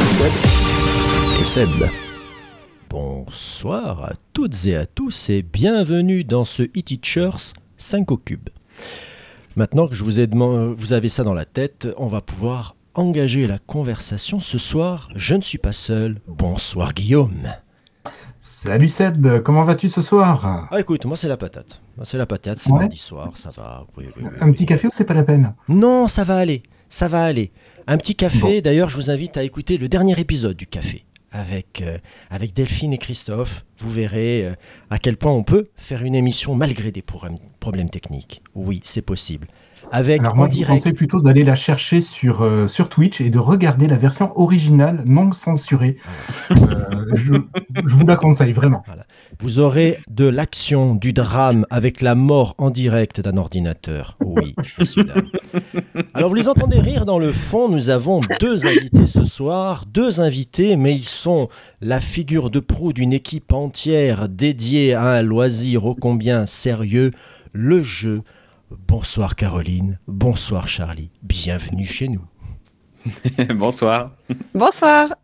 Seb. Et Seb. Bonsoir à toutes et à tous et bienvenue dans ce e-Teachers 5 au cube. Maintenant que je vous ai demandé, vous avez ça dans la tête, on va pouvoir engager la conversation ce soir. Je ne suis pas seul. Bonsoir Guillaume. Salut Seb, comment vas-tu ce soir? Ah écoute, moi c'est la patate. C'est la patate, c'est Ouais. mardi soir, ça va. Oui, oui, oui, Un oui. petit café ou c'est pas la peine? Non, ça va aller. Ça va aller. Un petit café. D'ailleurs, je vous invite à écouter le dernier épisode du café avec, euh, avec Delphine et Christophe. Vous verrez euh, à quel point on peut faire une émission malgré des problèmes, problèmes techniques. Oui, c'est possible. Avec Alors en moi je direct. pensais plutôt d'aller la chercher sur, euh, sur Twitch et de regarder la version originale non censurée. Euh, je, je vous la conseille vraiment. Vous aurez de l'action, du drame avec la mort en direct d'un ordinateur. Oui, je suis là. Alors vous les entendez rire dans le fond. Nous avons deux invités ce soir. Deux invités, mais ils sont la figure de proue d'une équipe entière dédiée à un loisir ô combien sérieux, le jeu. Bonsoir Caroline, bonsoir Charlie, bienvenue chez nous. Bonsoir. Bonsoir.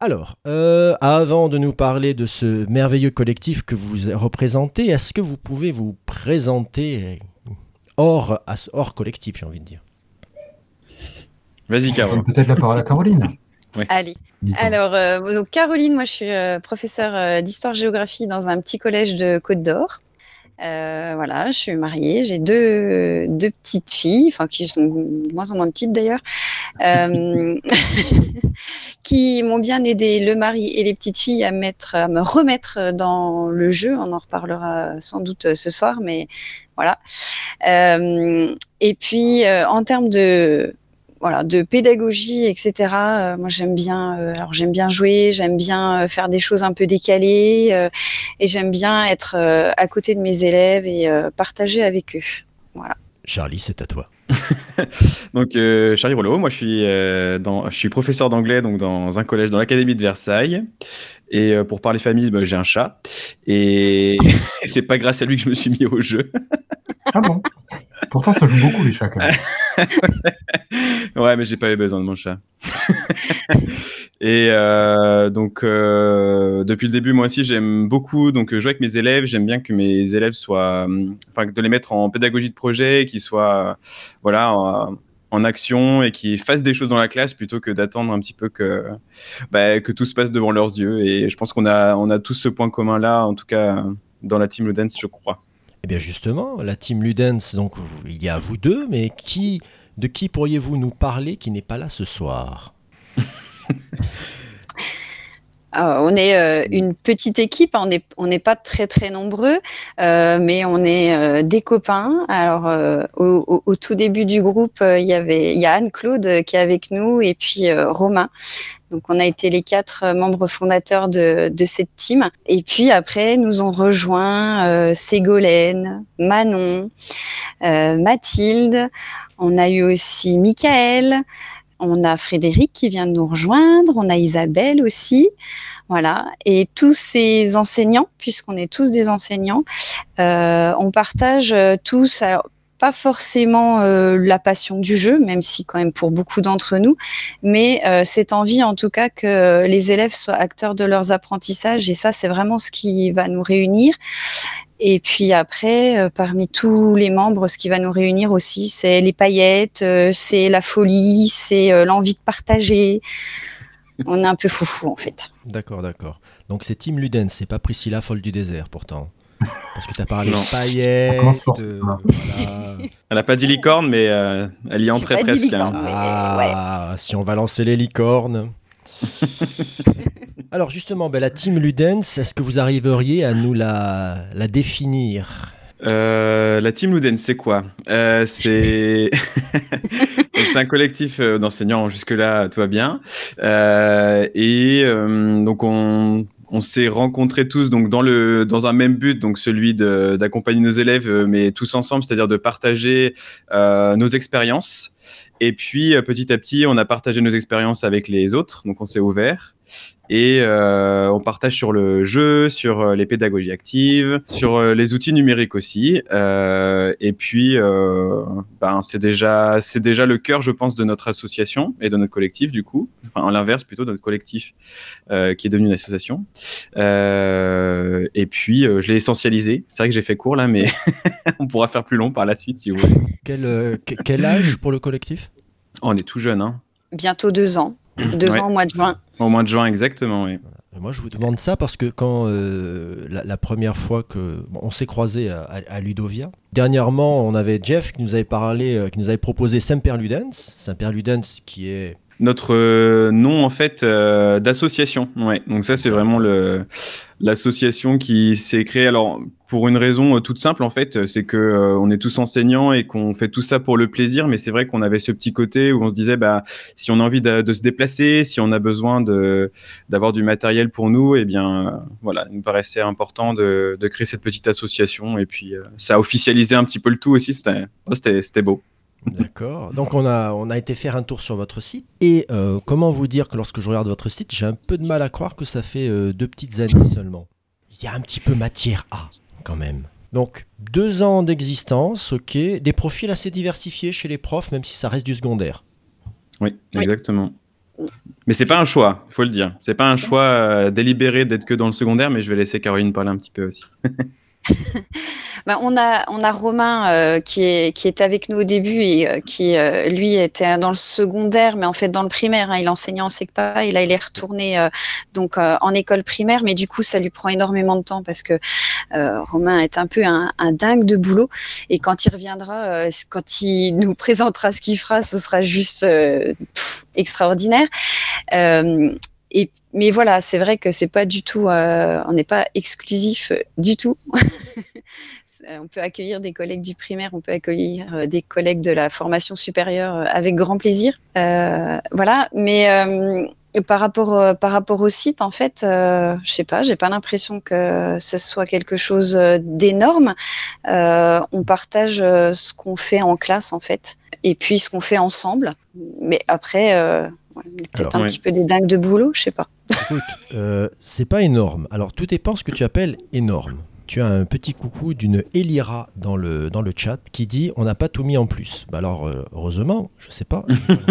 Alors, euh, avant de nous parler de ce merveilleux collectif que vous représentez, est-ce que vous pouvez vous présenter hors, as- hors collectif, j'ai envie de dire? Vas-y, Caro. Euh, Peut-être la parole à Caroline. Allez. Alors, euh, donc Caroline, moi je suis euh, professeure euh, d'histoire-géographie dans un petit collège de Côte d'Or. Euh, voilà, je suis mariée, j'ai deux, petites filles, enfin qui sont de moins en moins petites d'ailleurs, euh, qui m'ont bien aidé le mari et les petites filles à, me remettre dans le jeu. On en reparlera sans doute ce soir, mais voilà. Euh, et puis en termes de voilà, de pédagogie, etc. euh, moi, j'aime bien, euh, alors j'aime bien jouer, j'aime bien euh, faire des choses un peu décalées, euh, et j'aime bien être euh, à côté de mes élèves et euh, partager avec eux. Charlie, c'est à toi. Donc, euh, Charlie Rollo, moi je suis, euh, dans, je suis professeur d'anglais donc dans un collège dans l'Académie de Versailles. Et euh, pour parler famille, bah, j'ai un chat. Et c'est pas grâce à lui que je me suis mis au jeu. Ah bon? Pourtant ça joue beaucoup les chats quand même. ouais, mais j'ai pas eu besoin de mon chat. Et euh, donc, euh, depuis le début, moi aussi, j'aime beaucoup donc jouer avec mes élèves. J'aime bien que mes élèves soient, hum, enfin, de les mettre en pédagogie de projet, qu'ils soient, voilà, en, action et qu'ils fassent des choses dans la classe plutôt que d'attendre un petit peu que, bah, que tout se passe devant leurs yeux. Et je pense qu'on a, on a tous ce point commun là, en tout cas dans la team Ludens, je crois. Eh bien justement, la team Ludens, donc il y a vous deux, mais qui, de qui pourriez-vous nous parler qui n'est pas là ce soir? Euh, on est euh, une petite équipe, on n'est pas très très nombreux, euh, mais on est des copains. Alors au, tout début du groupe, il y avait il y a Anne-Claude qui est avec nous et puis Romain. Donc on a été les quatre membres fondateurs de, cette team. Et puis après, nous ont rejoint Ségolène, Manon, Mathilde. On a eu aussi Michael. On a Frédéric qui vient de nous rejoindre. On a Isabelle aussi. Voilà. Et tous ces enseignants, puisqu'on est tous des enseignants, euh, on partage euh, tous, alors, pas forcément euh, la passion du jeu, même si quand même pour beaucoup d'entre nous, mais cette envie en tout cas que les élèves soient acteurs de leurs apprentissages. Et ça, c'est vraiment ce qui va nous réunir. Et puis après, parmi tous les membres, ce qui va nous réunir aussi, c'est les paillettes, c'est la folie, c'est l'envie de partager. On est un peu foufou en fait. D'accord, d'accord. Donc c'est Team Ludens, c'est pas Priscilla folle du désert pourtant. Parce que tu as parlé de paillettes. Euh, voilà. Elle a pas dit licorne, mais euh, elle y entrait pas dit presque. licorne. hein. Mais, Ah, si on va lancer les licornes. Alors justement, ben, la team Ludens, est-ce que vous arriveriez à nous la, la définir? Euh, la team Luden, c'est quoi? Euh, C'est un collectif euh, d'enseignants. Jusque-là, tout va bien. Euh, et donc, on, on s'est rencontrés tous donc dans le dans un même but, donc celui d'accompagner nos élèves, mais tous ensemble, c'est-à-dire de partager euh, nos expériences. Et puis petit à petit, on a partagé nos expériences avec les autres, donc on s'est ouvert. Et euh, on partage sur le jeu, sur euh, les pédagogies actives, sur euh, les outils numériques aussi. Euh, et puis, euh, ben, c'est déjà, c'est déjà le cœur, je pense, de notre association et de notre collectif, du coup. Enfin, à l'inverse, plutôt, de notre collectif euh, qui est devenu une association. Euh, et puis, euh, je l'ai essentialisé. C'est vrai que j'ai fait court là, mais on pourra faire plus long par la suite si vous voulez. Quel, euh, que- quel âge pour le collectif? Oh, on est tout jeune, hein. Bientôt deux ans. Deux Ouais. ans au mois de juin. Au mois de juin, exactement, oui. Moi, je vous demande ça parce que quand euh, la, la première fois que bon, on s'est croisé à, à- à Ludovia, dernièrement, on avait Jeff qui nous avait parlé, euh, qui nous avait proposé Semper Ludens. Semper Ludens, qui est Notre euh, nom en fait euh, d'association. Ouais. Donc ça c'est vraiment l'association qui s'est créée. Alors pour une raison euh, toute simple en fait, euh, c'est que euh, on est tous enseignants et qu'on fait tout ça pour le plaisir. Mais c'est vrai qu'on avait ce petit côté où on se disait bah si on a envie de, se déplacer, si on a besoin d'avoir du matériel pour nous, et bien voilà, il nous paraissait important de, créer cette petite association. Et puis ça a officialisé un petit peu le tout aussi. C'était beau. D'accord. Donc on a, on a été faire un tour sur votre site. Et comment vous dire que lorsque je regarde votre site, j'ai un peu de mal à croire que ça fait deux petites années seulement. Il y a un petit peu matière à, quand même. Donc deux ans d'existence, ok. Des profils assez diversifiés chez les profs, même si ça reste du secondaire. Oui, Oui. exactement. Mais c'est pas un choix, il faut le dire. C'est pas un choix euh, délibéré d'être que dans le secondaire, mais je vais laisser Caroline parler un petit peu aussi. Ben, on, a, on a Romain euh, qui, est, qui est avec nous au début et euh, qui, euh, lui, était dans le secondaire, mais en fait dans le primaire. hein. il enseignait en SECPA et là, il est retourné donc, en école primaire, mais du coup, ça lui prend énormément de temps parce que Romain est un peu un, dingue de boulot. Et quand il reviendra, quand il nous présentera ce qu'il fera, ce sera juste extraordinaire. Euh, mais voilà, c'est vrai que c'est pas du tout, euh, on n'est pas exclusif euh, du tout. C'est- on peut accueillir des collègues du primaire, on peut accueillir euh, des collègues de la formation supérieure euh, avec grand plaisir. Euh, voilà, mais euh, par rapport euh, par rapport au site, en fait, euh, je sais pas, j'ai pas l'impression que ce soit quelque chose euh, d'énorme. Euh, on partage euh, ce qu'on fait en classe, en fait, et puis ce qu'on fait ensemble. Mais après. Ouais, peut-être Alors, un ouais. petit peu des dingues de boulot, je sais pas. Écoute, euh, c'est pas énorme. Alors tout dépend ce que tu appelles énorme. Tu as un petit coucou d'une Elira dans le, dans le chat qui dit on n'a pas tout mis en plus. Bah alors euh, heureusement, je sais pas.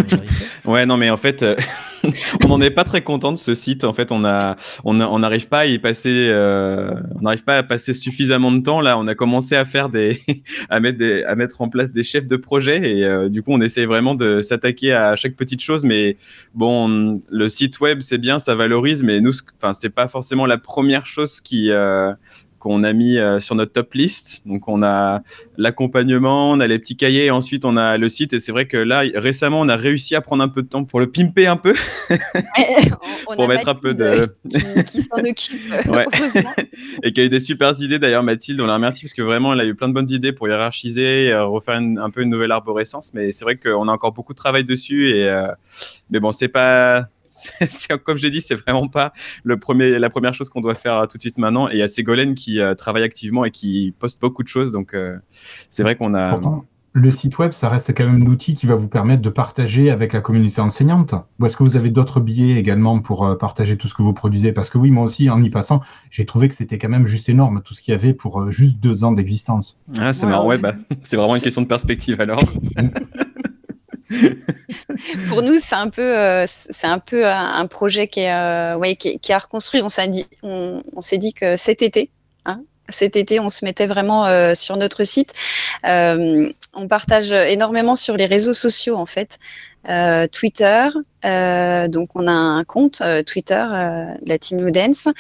Ouais, non, mais en fait, euh, on n'en est pas très content de ce site. En fait, on a, on n'arrive pas à y passer, euh, on n'arrive pas à passer suffisamment de temps. Là, on a commencé à faire des, à mettre des, à mettre en place des chefs de projet et euh, du coup, on essaie vraiment de s'attaquer à chaque petite chose. Mais bon, le site web, c'est bien, ça valorise, mais nous, ce- enfin, c'est pas forcément la première chose qui, qu'on a mis euh, sur notre top list. Donc, on a l'accompagnement, on a les petits cahiers, et ensuite on a le site. Et c'est vrai que là, récemment, on a réussi à prendre un peu de temps pour le pimper un peu, on pour a mettre un peu de. qui, qui s'en occupe, Ouais. et qui a eu des super idées d'ailleurs, Mathilde. On la remercie parce que vraiment, elle a eu plein de bonnes idées pour hiérarchiser, euh, refaire une- un peu une nouvelle arborescence. Mais c'est vrai qu'on a encore beaucoup de travail dessus. Et euh, mais bon, c'est pas. Comme j'ai dit, c'est vraiment pas le premier, la première chose qu'on doit faire euh, tout de suite maintenant. Et il y a Ségolène qui euh, travaille activement et qui poste beaucoup de choses. Donc euh, c'est vrai qu'on a. Pourtant, le site web, ça reste quand même l'outil qui va vous permettre de partager avec la communauté enseignante. Ou est-ce que vous avez d'autres billets également pour euh, partager tout ce que vous produisez? Parce que oui, moi aussi, en y passant, j'ai trouvé que c'était quand même juste énorme tout ce qu'il y avait pour euh, juste deux ans d'existence. Ah, c'est Ouais, marrant. ouais. Bah, c'est vraiment une question de perspective alors. Pour nous, c'est un peu, euh, c'est un peu un un projet qui est, euh, ouais, qui est, qui est à reconstruire. On s'est dit, on, on s'est dit que cet été, hein, cet été, on se mettait vraiment euh, sur notre site. Euh, on partage énormément sur les réseaux sociaux en fait. Euh, Twitter, euh, donc on a un compte euh, Twitter euh, de la Team Ludens.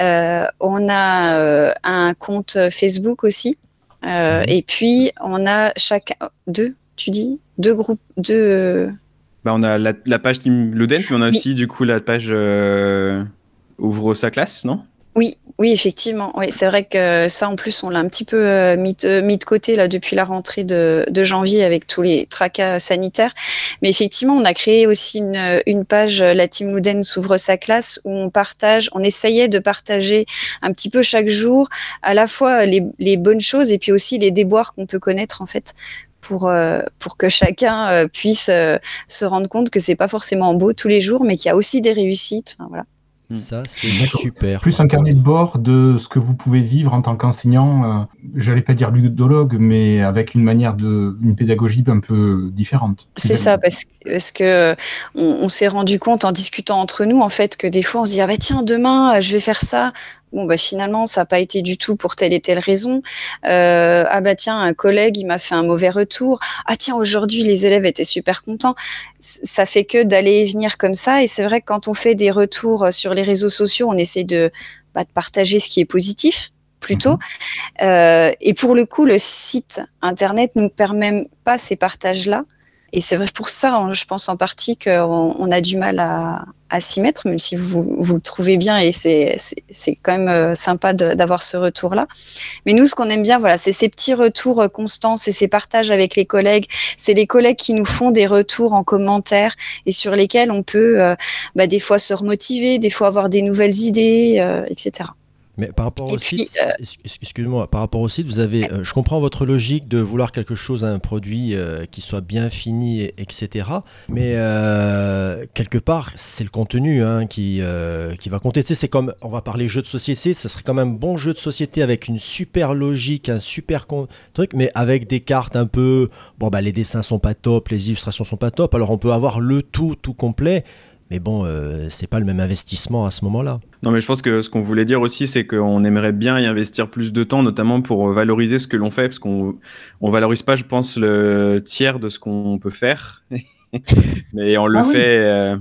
Euh, on a euh, un compte Facebook aussi. Euh, Mhm. Et puis on a chaque deux, tu dis, deux groupes, deux. Bah, on a la, la page Team Ludens, mais on a Oui. aussi du coup la page euh, Ouvre sa classe, non? Oui, oui, effectivement. Oui, c'est vrai que ça, en plus, on l'a un petit peu euh, mis, de, mis, de, côté là depuis la rentrée de, de, janvier avec tous les tracas sanitaires. Mais effectivement, on a créé aussi une, une page, la Team Louden s'ouvre sa classe, où on partage, on essayait de partager un petit peu chaque jour, à la fois les, les bonnes choses et puis aussi les déboires qu'on peut connaître en fait pour, euh, pour que chacun euh, puisse euh, se rendre compte que c'est pas forcément beau tous les jours, mais qu'il y a aussi des réussites. Enfin, voilà. Ça, c'est super. Plus un carnet de bord de ce que vous pouvez vivre en tant qu'enseignant, euh, j'allais pas dire ludologue, mais avec une manière de, une pédagogie un peu différente. C'est ça, parce, parce que on, on s'est rendu compte en discutant entre nous, en fait, que des fois on se dit, ah bah tiens, demain, je vais faire ça bon bah finalement ça n'a pas été du tout pour telle et telle raison. Euh, ah bah tiens un collègue il m'a fait un mauvais retour. Ah tiens aujourd'hui les élèves étaient super contents. Ça fait que d'aller et venir comme ça et c'est vrai que quand on fait des retours sur les réseaux sociaux on essaie de, bah, de partager ce qui est positif plutôt. Mmh. Euh, et pour le coup le site internet ne nous permet pas ces partages là. Et c'est vrai pour ça, je pense en partie qu'on on a du mal à, à s'y mettre, même si vous, vous le trouvez bien et c'est quand même euh, sympa d'avoir ce retour-là. Mais nous, ce qu'on aime bien, voilà, c'est ces petits retours euh, constants, c'est ces partages avec les collègues, c'est les collègues qui nous font des retours en commentaire et sur lesquels on peut euh, bah, des fois se remotiver, des fois avoir des nouvelles idées, euh, etc. Mais par rapport au puis, site, euh... excuse-moi, par rapport au site, vous avez, euh, je comprends votre logique de vouloir quelque chose, un produit euh, qui soit bien fini, et, etc. Mais euh, quelque part, c'est le contenu hein, qui, qui va compter. Tu sais, c'est comme, on va parler jeu de société, ça serait quand même un bon jeu de société avec une super logique, un super truc, mais avec des cartes un peu, bon bah les dessins sont pas top, les illustrations sont pas top. Alors on peut avoir le tout, tout complet. Mais bon, euh, c'est pas le même investissement à ce moment-là. Non, mais je pense que ce qu'on voulait dire aussi, c'est qu'on aimerait bien y investir plus de temps, notamment pour valoriser ce que l'on fait, parce qu'on on valorise pas, je pense, le tiers de ce qu'on peut faire. mais on le ah fait. Oui. Euh,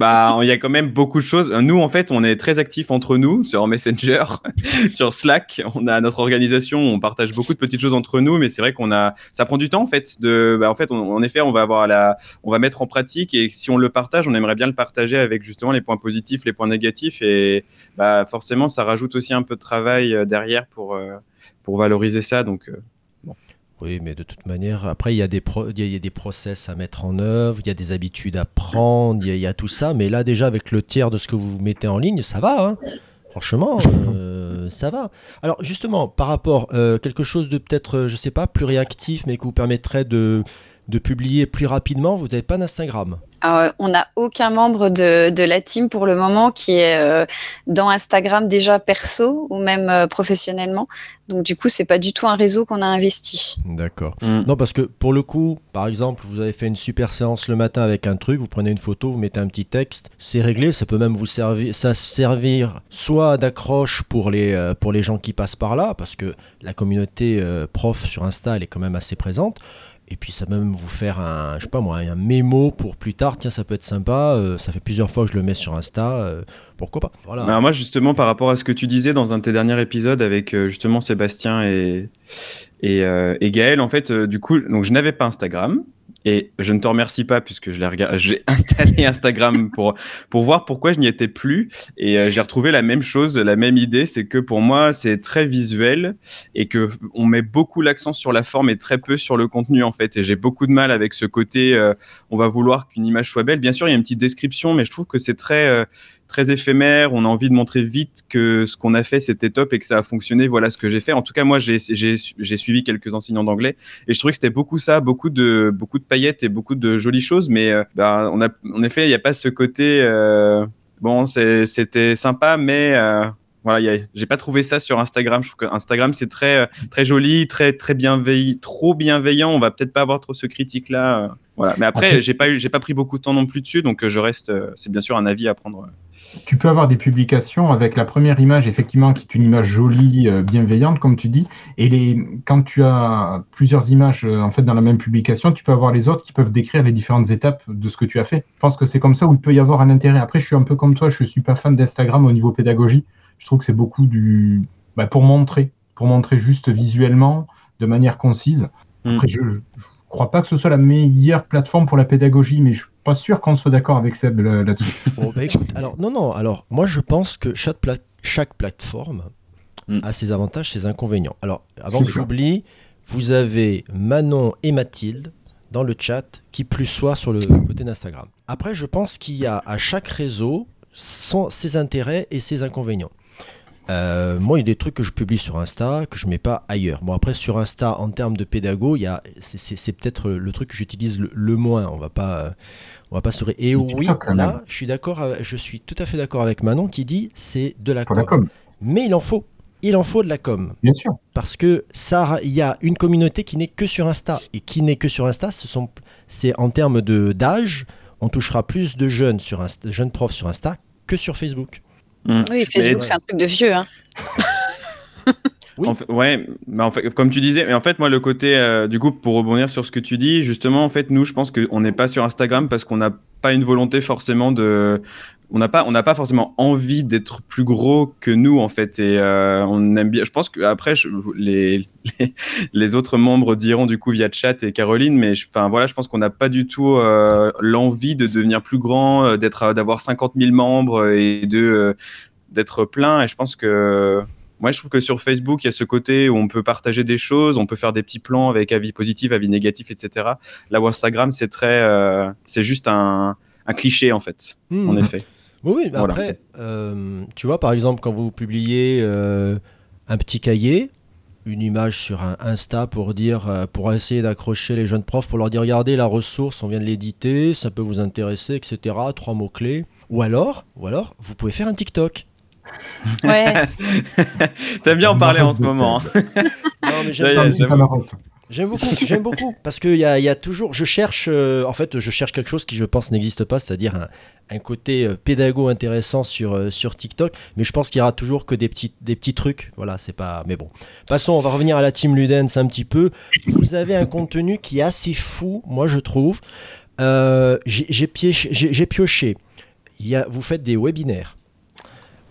bah, il y a quand même beaucoup de choses. Nous, en fait, on est très actifs entre nous sur Messenger, sur Slack. On a notre organisation, on partage beaucoup de petites choses entre nous, mais c'est vrai qu'on a, ça prend du temps en fait. De, bah, en fait, on, en effet, on va avoir la, on va mettre en pratique et si on le partage, on aimerait bien le partager avec justement les points positifs, les points négatifs et bah, forcément, ça rajoute aussi un peu de travail euh, derrière pour, euh, pour valoriser ça. Donc, euh, oui, mais de toute manière, après, il y, a des pro des process à mettre en œuvre, il y a des habitudes à prendre, il y, a, tout ça. Mais là, déjà, avec le tiers de ce que vous mettez en ligne, ça va. Hein Franchement, euh, ça va. Alors, justement, par rapport euh, quelque chose de peut-être, je sais pas, plus réactif, mais qui vous permettrait de, de publier plus rapidement, vous n'avez pas d'Instagram alors, on n'a aucun membre de, de, la team pour le moment qui est euh, dans Instagram déjà perso ou même euh, professionnellement. Donc du coup, c'est pas du tout un réseau qu'on a investi. D'accord. Mm. Non, parce que pour le coup, par exemple, vous avez fait une super séance le matin avec un truc, vous prenez une photo, vous mettez un petit texte, c'est réglé. Ça peut même vous servir, ça servir soit d'accroche pour les euh, pour les gens qui passent par là, parce que la communauté euh, prof sur Insta, elle est quand même assez présente. Et puis ça peut même vous faire un, je sais pas moi, un mémo pour plus tard. Tiens, ça peut être sympa. Euh, ça fait plusieurs fois que je le mets sur Insta. Euh, pourquoi pas voilà. Alors moi justement par rapport à ce que tu disais dans un de tes derniers épisodes avec euh, justement Sébastien et et, et Gaël, en fait, du coup, donc je n'avais pas Instagram. Et je ne te remercie pas puisque je l'ai regardé, j'ai installé Instagram pour pour voir pourquoi je n'y étais plus. Et euh, j'ai retrouvé la même chose, la même idée, c'est que pour moi c'est très visuel et que on met beaucoup l'accent sur la forme et très peu sur le contenu en fait. Et j'ai beaucoup de mal avec ce côté euh, on va vouloir qu'une image soit belle. Bien sûr il y a une petite description mais je trouve que c'est très euh, très éphémère. On a envie de montrer vite que ce qu'on a fait, c'était top et que ça a fonctionné. Voilà ce que j'ai fait. En tout cas, moi, j'ai suivi quelques enseignants d'anglais et je trouvais que c'était beaucoup ça, beaucoup de, paillettes et beaucoup de jolies choses. Mais euh, bah, on a, en effet, il n'y a pas ce côté. Euh, bon, c'était sympa, mais. Euh, voilà, j'ai pas trouvé ça sur Instagram. Je trouve que Instagram c'est très très joli, très très bienveillant, trop bienveillant. On va peut-être pas avoir trop ce critique là. Voilà. Mais après, j'ai pas eu, j'ai pas pris beaucoup de temps non plus dessus, donc je reste. C'est bien sûr un avis à prendre tu peux avoir des publications avec la première image, effectivement, qui est une image jolie, euh, bienveillante, comme tu dis. Et les, quand tu as plusieurs images euh, en fait dans la même publication, tu peux avoir les autres qui peuvent décrire les différentes étapes de ce que tu as fait. Je pense que c'est comme ça où il peut y avoir un intérêt. Après, je suis un peu comme toi, je suis pas fan d'Instagram au niveau pédagogie. Je trouve que c'est beaucoup du bah, pour montrer, pour montrer juste visuellement, de manière concise. Mm. Après, je, je crois pas que ce soit la meilleure plateforme pour la pédagogie, mais je pas sûr qu'on soit d'accord avec Seb là-dessus. bon, bah, écoute, alors non, non, alors moi je pense que chaque, pla chaque plateforme Mm. a ses avantages, ses inconvénients. Alors, avant que j'oublie, vous avez Manon et Mathilde dans le chat qui plus soit sur le côté d'Instagram. Après, je pense qu'il y a à chaque réseau son- ses intérêts et ses inconvénients. Euh, moi, il y a des trucs que je publie sur Insta que je mets pas ailleurs. Bon, après, sur Insta, en termes de pédago, il y a, c'est, peut-être le truc que j'utilise le, le moins. On va pas, euh, on va pas se. Et oui, là, je suis d'accord, je suis tout à fait d'accord avec Manon qui dit c'est de la com. Mais il en faut. Il en faut de la com. bien sûr. Parce que ça, il y a une communauté qui n'est que sur Insta. Et qui n'est que sur Insta, ce sont, c'est en termes de, d'âge, on touchera plus de jeunes, sur Insta, de jeunes profs sur Insta que sur Facebook. Oui, Facebook, Mais- c'est un truc de vieux. Hein. Oui. En fait- ouais, mais en fait, comme tu disais, mais en fait, moi, le côté, euh, du coup, pour rebondir sur ce que tu dis, justement, en fait, nous, je pense qu'on n'est pas sur Instagram parce qu'on n'a pas une volonté forcément de. On n'a pas, on n'a pas forcément envie d'être plus gros que nous, en fait. Et euh, on aime bien. Je pense qu'après, les, les, les autres membres diront, du coup, via chat et Caroline, mais je- enfin, voilà, je pense qu'on n'a pas du tout euh, l'envie de devenir plus grand, euh, d'être, d'avoir 50 000 membres et de, euh, d'être plein. Et je pense que moi, je trouve que sur Facebook, il y a ce côté où on peut partager des choses, on peut faire des petits plans avec avis positif, avis négatif, etc. Là où Instagram, c'est très, c'est juste un, un cliché en fait, Hmm. en effet. Oui, oui, mais Voilà. après, euh, tu vois, par exemple, quand vous publiez euh, un petit cahier, une image sur un Insta pour dire, euh, pour essayer d'accrocher les jeunes profs, pour leur dire, regardez la ressource, on vient de l'éditer, ça peut vous intéresser, etc. Trois mots clés. Ou alors, ou alors, vous pouvez faire un TikTok. Ouais. T'aimes bien en parler en ce moment. hein. Non, mais j'aime pas Ça. J'aime beaucoup, j'aime beaucoup, parce qu'il y a, il y a toujours, je cherche, euh, en fait, je cherche quelque chose qui, je pense, n'existe pas, c'est-à-dire un, un côté euh, pédago intéressant sur, euh, sur TikTok, mais je pense qu'il y aura toujours que des petits, des petits trucs, voilà, c'est pas, mais bon. Passons, on va revenir à la team Ludens un petit peu. Vous avez un contenu qui est assez fou, moi je trouve. J'ai pioché. Il y a, vous faites des webinaires.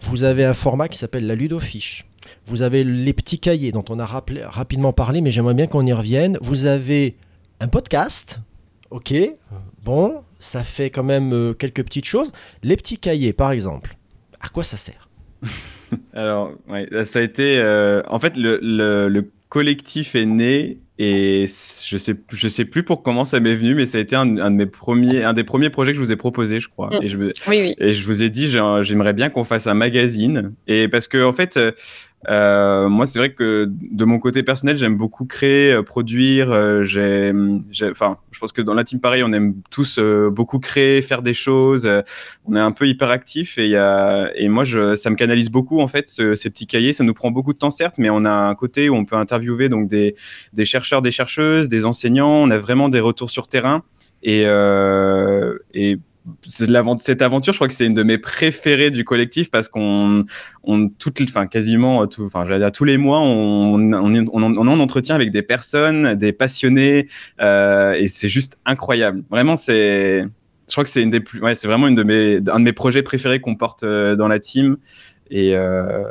Vous avez un format qui s'appelle la Ludofiche. Vous avez les petits cahiers dont on a rappelé- rapidement parlé, mais j'aimerais bien qu'on y revienne. Vous avez un podcast. Ok. Bon, ça fait quand même euh, quelques petites choses. Les petits cahiers, par exemple. À quoi ça sert? Alors, ouais, ça a été. euh, en fait, le, le, le collectif est né et je sais, je sais plus pour comment ça m'est venu, mais ça a été un, un de mes premiers, un des premiers projets que je vous ai proposé, je crois. Mm. Et je, me- Oui, oui. Et je vous ai dit, j'ai- j'aimerais bien qu'on fasse un magazine. Et parce que, en fait, euh, moi, c'est vrai que de mon côté personnel, j'aime beaucoup créer, euh, produire. euh, je pense que dans la team pareil, on aime tous beaucoup créer, faire des choses. on est un peu hyperactif et, et moi, ça me canalise beaucoup, en fait, ce- ces petits cahiers. Ça nous prend beaucoup de temps, certes, mais on a un côté où on peut interviewer donc des, chercheurs, des chercheuses, des enseignants. On a vraiment des retours sur terrain. Et, cette aventure, je crois que c'est une de mes préférées du collectif parce qu'on, on, toutes, enfin, quasiment, tout, enfin, j'allais dire tous les mois, on, on, on, on, en entretient avec des personnes, des passionnés, euh, et c'est juste incroyable. Vraiment, c'est, je crois que c'est une des plus, c'est vraiment une de mes, un de mes projets préférés qu'on porte euh, dans la team. Et, euh,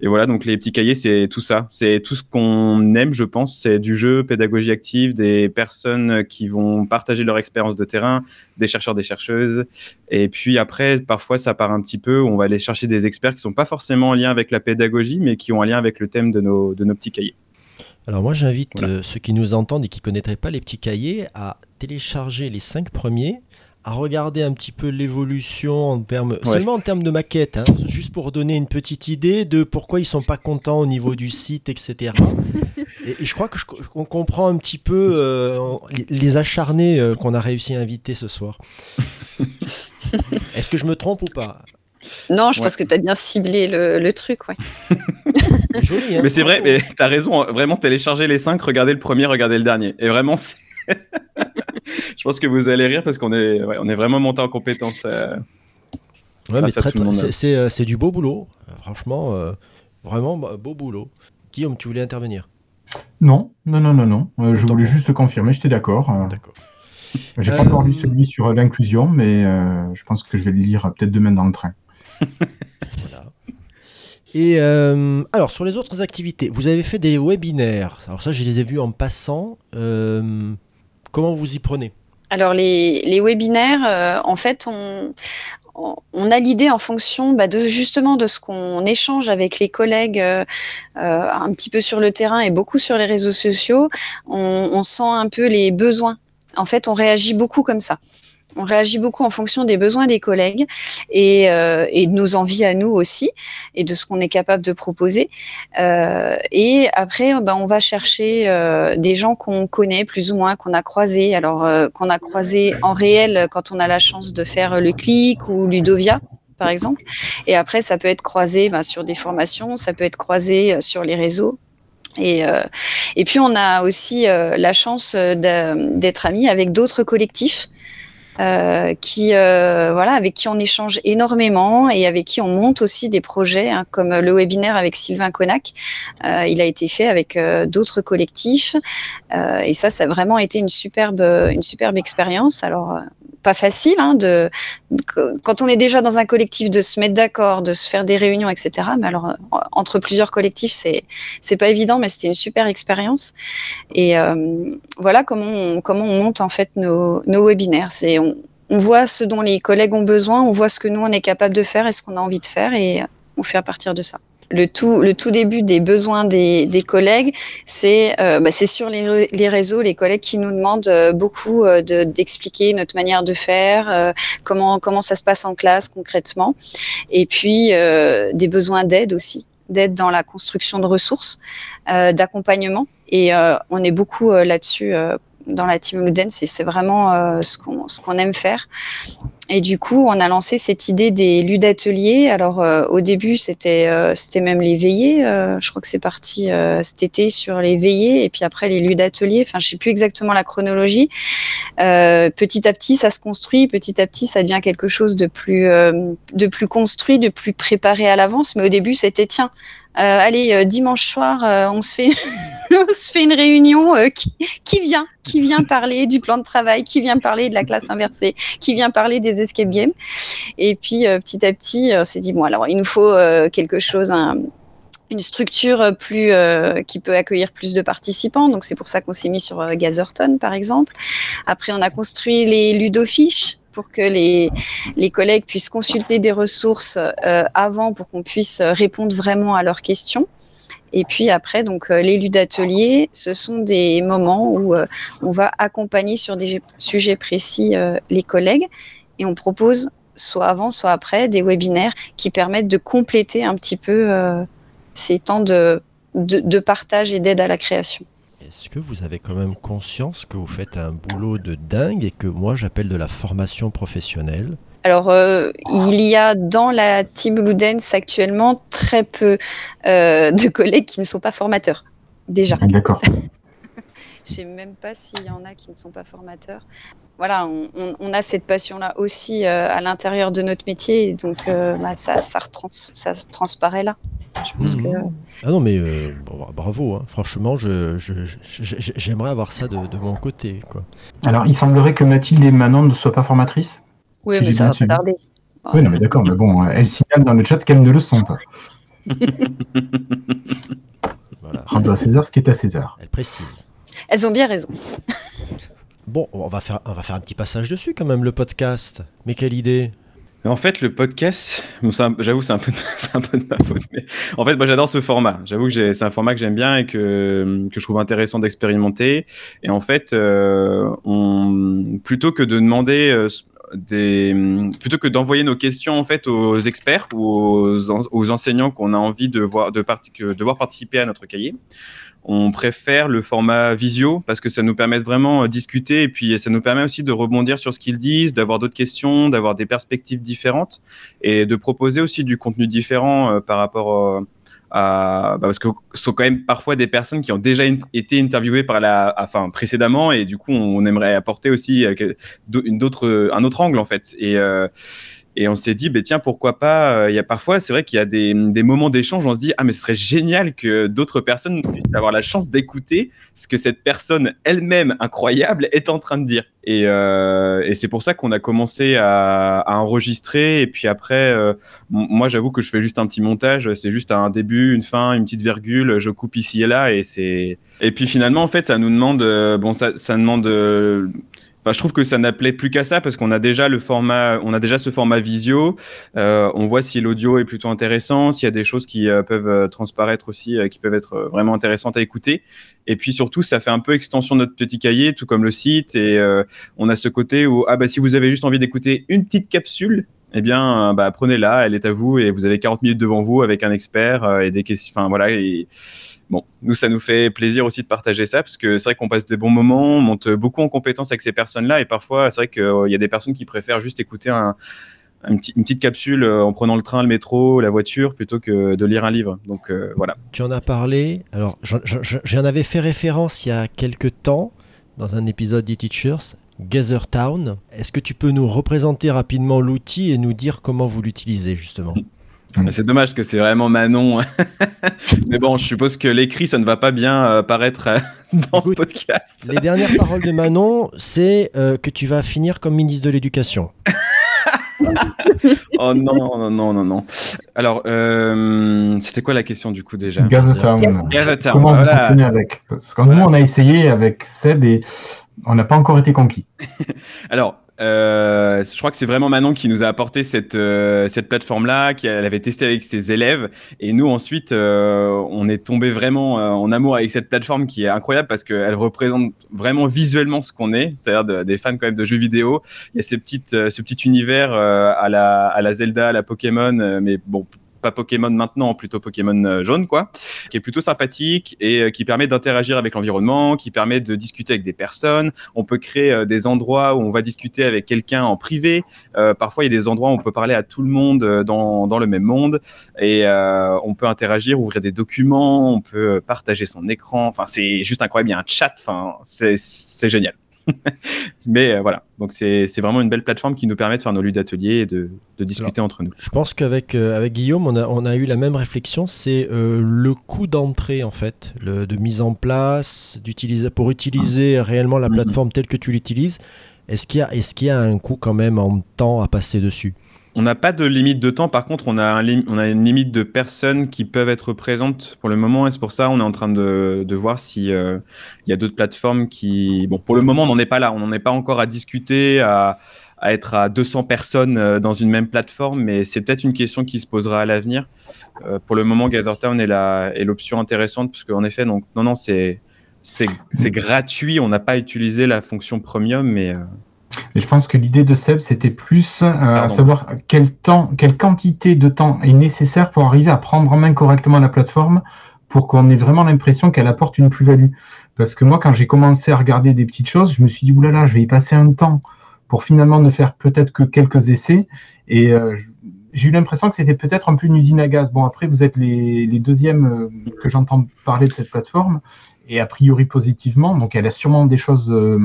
et voilà, donc les petits cahiers, c'est tout ça. C'est tout ce qu'on aime, je pense. C'est du jeu, pédagogie active, des personnes qui vont partager leur expérience de terrain, des chercheurs, des chercheuses. Et puis après, parfois, ça part un petit peu. On va aller chercher des experts qui sont pas forcément en lien avec la pédagogie, mais qui ont un lien avec le thème de nos, de nos petits cahiers. Alors moi j'invite Voilà. euh, ceux qui nous entendent et qui ne connaîtraient pas les petits cahiers à télécharger les cinq premiers, à regarder un petit peu l'évolution en termes, seulement en termes de maquette, hein, juste pour donner une petite idée de pourquoi ils sont pas contents au niveau du site, etc. et, et je crois que je- qu'on comprend un petit peu euh, les- acharnés euh, qu'on a réussi à inviter ce soir. Est-ce que je me trompe ou pas? Non, je Ouais. pense que tu as bien ciblé le, le truc. Ouais. Joli, hein, Mais c'est vrai, mais t'as raison. hein. Vraiment, télécharger les cinq, regardez le premier, regardez le dernier. Et vraiment, c'est- je pense que vous allez rire parce qu'on est, ouais, on est vraiment monté en compétence. euh. Ouais, mais grâce à très- tout le monde, c'est- c'est euh, c'est du beau boulot. Franchement, euh, vraiment bah, beau boulot. Guillaume, tu voulais intervenir? Non, non, non, non, non. Euh, je voulais juste confirmer, j'étais d'accord. Euh, D'accord. J'ai pas encore lu celui sur l'inclusion, mais euh, je pense que je vais le lire peut-être demain dans le train. Et euh, alors, sur les autres activités, vous avez fait des webinaires. Alors ça, je les ai vus en passant. Comment vous y prenez? Alors les, webinaires, euh, en fait, on, a l'idée en fonction bah, justement de ce qu'on échange avec les collègues euh, euh, un petit peu sur le terrain et beaucoup sur les réseaux sociaux. On, sent un peu les besoins. En fait, on réagit beaucoup comme ça. On réagit beaucoup en fonction des besoins des collègues et, euh, de nos envies à nous aussi et de ce qu'on est capable de proposer. et après, bah, on va chercher des gens qu'on connaît plus ou moins, qu'on a croisés. Alors, qu'on a croisés en réel quand on a la chance de faire le clic ou Ludovia, par exemple. Et après, ça peut être croisé ben, sur des formations, ça peut être croisé euh, sur les réseaux. Et, euh, et puis, on a aussi euh, la chance d'être amis avec d'autres collectifs. Qui voilà avec qui on échange énormément et avec qui on monte aussi des projets hein, comme le webinaire avec Sylvain Connac il a été fait avec d'autres collectifs. Et ça ça a vraiment été une superbe une superbe expérience. Alors pas facile hein, de quand on est déjà dans un collectif de se mettre d'accord, de se faire des réunions, etc. Mais alors entre plusieurs collectifs, c'est pas évident, mais c'était une super expérience. Et euh, voilà comment on, monte en fait nos, nos webinaires. C'est on, on voit ce dont les collègues ont besoin, on voit ce que nous on est capable de faire et ce qu'on a envie de faire, et on fait à partir de ça le tout, le tout début des besoins des, des collègues, c'est euh, bah, sur les, réseaux, les collègues qui nous demandent euh, beaucoup euh, d'expliquer notre manière de faire, euh, comment, comment ça se passe en classe concrètement, et puis des besoins d'aide aussi, d'aide dans la construction de ressources, d'accompagnement. Et on est beaucoup là-dessus dans la team Luden, c'est vraiment ce qu'on aime faire. Et du coup, on a lancé cette idée des ludateliers. Alors, euh, au début, c'était euh, c'était même les veillées. Euh, je crois que c'est parti cet été sur les veillées, et puis après les ludateliers. Enfin, je sais plus exactement la chronologie. petit à petit, ça se construit. Petit à petit, ça devient quelque chose de plus de plus construit, de plus préparé à l'avance. Mais au début, c'était tiens, euh, allez, euh, dimanche soir, euh, on, se fait on se fait une réunion. Qui, qui, vient Qui vient parler du plan de travail Qui vient parler de la classe inversée Qui vient parler des escape games Et puis, petit à petit, on s'est dit, bon, alors, il nous faut quelque chose, une structure plus qui peut accueillir plus de participants. Donc c'est pour ça qu'on s'est mis sur Gazerton par exemple. Après on a construit les ludofiches pour que les, les collègues puissent consulter des ressources euh, avant pour qu'on puisse répondre vraiment à leurs questions. Et puis après, donc euh, les d'atelier, ce sont des moments où euh, on va accompagner sur des sujets précis les collègues et on propose soit avant, soit après des webinaires qui permettent de compléter un petit peu ces temps de, de partage et d'aide à la création. Est-ce que vous avez quand même conscience que vous faites un boulot de dingue et que moi j'appelle de la formation professionnelle? Alors, euh, il y a dans la team Ludens actuellement très peu euh, de collègues qui ne sont pas formateurs, déjà. D'accord. Je sais même pas s'il y en a qui ne sont pas formateurs. Voilà, on, a cette passion-là aussi euh, à l'intérieur de notre métier, donc bah, ça, ça, ça transparaît là. Mhm. Ah non, mais euh, bravo, hein. franchement, j'aimerais je, avoir ça de, mon côté. Quoi. Alors, il semblerait que Mathilde et Manon ne soient pas formatrices. Oui, mais ça va pas tarder. Oui, non, mais d'accord, mais bon, elles signalent dans le chat qu'elles ne le sont pas. voilà. Rendre à César ce qui est à César. Elle précise. Elles ont bien raison. Bon, on va, faire, on va faire un petit passage dessus quand même, le podcast. Mais quelle idée en fait, le podcast, j'avoue, c'est un, peu, un peu de ma faute. Mais en fait, moi, j'adore ce format. J'avoue que c'est un format que j'aime bien et que, que je trouve intéressant d'expérimenter. Et en fait, euh, plutôt que de demander euh, des, plutôt que d'envoyer nos questions en fait aux experts ou aux, enseignants qu'on a envie de voir, de, de voir participer à notre cahier, on préfère le format visio parce que ça nous permet de vraiment euh, discuter et puis ça nous permet aussi de rebondir sur ce qu'ils disent, d'avoir d'autres questions, d'avoir des perspectives différentes et de proposer aussi du contenu différent euh, par rapport à, bah, parce que ce sont quand même parfois des personnes qui ont déjà été interviewées par la, enfin précédemment et du coup on, aimerait apporter aussi euh, une autre, un autre angle en fait. Et et on s'est dit, bah, tiens, pourquoi pas euh, Il y a parfois, c'est vrai qu'il y a des, moments d'échange, on se dit, ah, mais ce serait génial que d'autres personnes puissent avoir la chance d'écouter ce que cette personne elle-même incroyable est en train de dire. Et, euh, c'est pour ça qu'on a commencé à, enregistrer. Et puis après, euh, moi, j'avoue que je fais juste un petit montage. C'est juste un début, une fin, une petite virgule. Je coupe ici et là. Et. Et puis finalement, en fait, ça nous demande. bon, ça, ça demande Je trouve que ça n'appelait plus qu'à ça parce qu'on a déjà le format, on a déjà ce format visio. Euh, on voit si l'audio est plutôt intéressant, s'il y a des choses qui euh, peuvent euh, transparaître aussi, qui peuvent être vraiment intéressantes à écouter. Et puis surtout, ça fait un peu extension de notre petit cahier, tout comme le site. Et on a ce côté où ah bah si vous avez juste envie d'écouter une petite capsule, eh bien, bah, prenez-la, elle est à vous et vous avez 40 minutes devant vous avec un expert et des questions. Enfin voilà. Bon, nous, ça nous fait plaisir aussi de partager ça parce que c'est vrai qu'on passe des bons moments, on monte beaucoup en compétence avec ces personnes-là et parfois, c'est vrai qu'il y a des personnes qui préfèrent juste écouter un, un petit- une petite capsule euh, en prenant le train, le métro, la voiture plutôt que de lire un livre. Donc euh, voilà. Tu en as parlé. Alors, j'en avais fait référence il y a quelques temps dans un épisode des Teachers. Gather Town. Est-ce que tu peux nous représenter rapidement l'outil et nous dire comment vous l'utilisez justement? C'est dommage parce que c'est vraiment Manon. Mais bon, je suppose que l'écrit, ça ne va pas bien euh, paraître euh, dans ce podcast. Les dernières paroles de Manon, c'est euh, que tu vas finir comme ministre de l'Éducation. Oh non, non, non, non, non. Alors, euh, c'était quoi la question du coup déjà? Gazetown. Gazetown, Comment vous voilà. fonctionnez avec? Parce que nous, on a essayé avec Seb et on n'a pas encore été conquis. Alors, euh, je crois que c'est vraiment Manon qui nous a apporté cette, euh, cette plateforme-là, qu'elle avait testé avec ses élèves. Et nous, ensuite, euh, on est tombé vraiment euh, en amour avec cette plateforme qui est incroyable parce qu'elle représente vraiment visuellement ce qu'on est, c'est-à-dire de- des fans quand même de jeux vidéo. Il y a ces petites, euh, ce petit univers euh, à, la, à la Zelda, à la Pokémon, mais bon, pas Pokémon maintenant, plutôt Pokémon euh, jaune, quoi, qui est plutôt sympathique et euh, qui permet d'interagir avec l'environnement, qui permet de discuter avec des personnes. On peut créer euh, des endroits où on va discuter avec quelqu'un en privé. Parfois, il y a des endroits où on peut parler à tout le monde dans, dans le même monde et on peut interagir, ouvrir des documents, on peut partager son écran. Enfin, c'est juste incroyable. Il y a un chat. C'est génial. Mais euh, voilà, donc c'est vraiment une belle plateforme qui nous permet de faire nos lieux d'atelier et de, de discuter entre nous. Je pense qu'avec euh, avec Guillaume, on a, on a eu la même réflexion. C'est euh, le coût d'entrée, en fait, le- de mise en place, d'utiliser pour utiliser réellement la Mhm. plateforme telle que tu l'utilises. Est-ce qu'il y, a- qu'il y a un coût quand même en temps à passer dessus? On n'a pas de limite de temps, par contre, on a, une limite de personnes qui peuvent être présentes pour le moment, et c'est pour ça on est en train de, voir si euh, il y a d'autres plateformes qui. Bon, pour le moment, on n'en est pas là, on n'en est pas encore à discuter, à, être à 200 personnes euh, dans une même plateforme, mais c'est peut-être une question qui se posera à l'avenir. Euh, pour le moment, Gathertown est l'option intéressante, parce qu'en effet, non, non, c'est. Gratuit, on n'a pas utilisé la fonction premium, mais Je pense que l'idée de Seb, c'était plus euh, savoir quel temps, quelle quantité de temps est nécessaire pour arriver à prendre en main correctement la plateforme pour qu'on ait vraiment l'impression qu'elle apporte une plus-value. Parce que moi, quand j'ai commencé à regarder des petites choses, je me suis dit, oulala, je vais y passer un temps pour finalement ne faire peut-être que quelques essais. Et euh, j'ai eu l'impression que c'était peut-être un peu une usine à gaz. Bon, après, vous êtes les, les deuxièmes euh, que j'entends parler de cette plateforme, et a priori positivement, donc elle a sûrement des choses euh,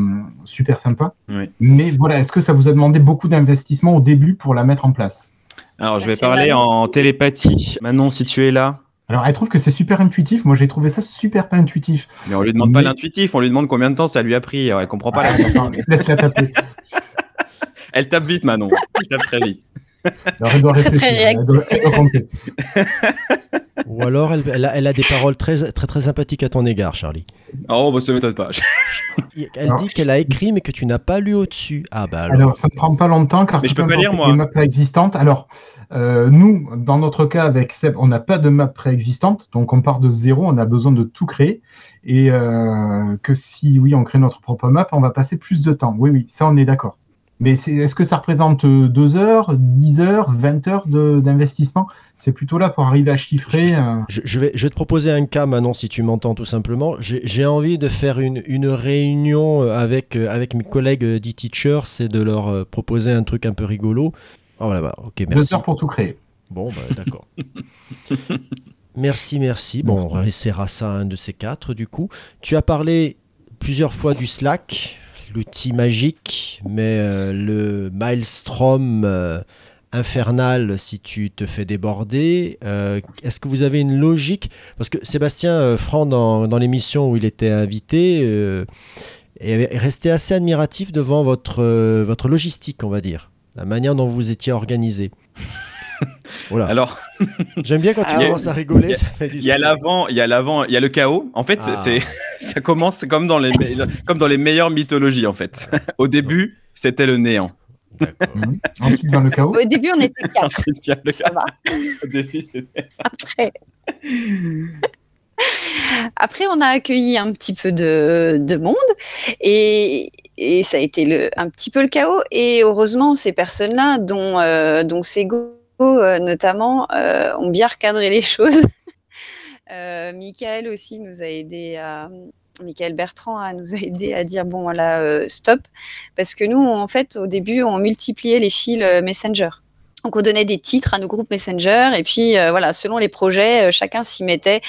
super sympas. oui. Mais voilà, est-ce que ça vous a demandé beaucoup d'investissement au début pour la mettre en place? Alors, je Ah, vais parler Manon. en télépathie. Manon, si tu es là. Alors, elle trouve que c'est super intuitif. Moi, j'ai trouvé ça super pas intuitif. Mais on lui demande pas l'intuitif, on lui demande combien de temps ça lui a pris. Alors, elle comprend pas. la- Attends, Laisse-la taper. Elle tape vite, Manon. Elle tape très vite. Alors, elle doit Très, très réfléchir, elle doit- elle doit compter. Ou alors elle, elle a, elle a des paroles très, très, très sympathiques à ton égard, Charlie. Oh, bah, ça m'étonne pas. Elle Alors- dit qu'elle a écrit mais que tu n'as pas lu au-dessus. Ah bah alors. Alors, ça ne prend pas longtemps car Mais je peux pas lire, moi. les maps préexistantes. Alors, euh, nous, dans notre cas avec Seb, on n'a pas de map préexistante, donc on part de zéro, on a besoin de tout créer. Et euh, que si, oui, on crée notre propre map, on va passer plus de temps. Oui, oui, ça, on est d'accord. Mais est-ce que ça représente 2 heures, 10 heures, 20 heures de- d'investissement? C'est plutôt là pour arriver à chiffrer. euh, Je, je vais, je vais te proposer un cas, Manon, si tu m'entends tout simplement. J'ai envie de faire une, une réunion euh, avec, euh, avec mes collègues euh, d'e-teachers et de leur euh, proposer un truc un peu rigolo. Oh là bas ok, deux heures pour tout créer. Bon, bah, d'accord. merci, merci. Bon, on essaiera ça un de ces quatre, du coup. Tu as parlé plusieurs fois du Slack, l'outil magique, mais euh, le Maelstrom euh, infernal si tu te fais déborder. Euh, Est-ce que vous avez une logique? Parce que Sébastien Franc, dans, l'émission où il était invité, est est resté assez admiratif devant votre, votre logistique, on va dire. La manière dont vous étiez organisé. Voilà. Alors, J'aime bien quand tu Ah, commences à rigoler. ça fait du il y a l'avant, il y a l'avant, il y a le chaos. En fait, Ah. c'est ça commence comme dans les me- comme dans les meilleures mythologies en fait. Au début, c'était le néant. Mhm. Ensuite, dans le chaos, Au début, on était quatre. Ensuite, le Ça va. Au début, c'était Après. Après, on a accueilli un petit peu de, de monde et, et ça a été le, un petit peu le chaos. Et heureusement, ces personnes-là, dont, euh, dont Sego euh, notamment, euh, ont bien recadré les choses. Euh, Michael aussi nous a aidé à. Michael Bertrand hein, nous a aidé à dire bon euh, stop parce que nous en fait au début on multipliait les fils Messenger donc on donnait des titres à nos groupes Messenger et puis voilà, selon les projets, chacun s'y mettait.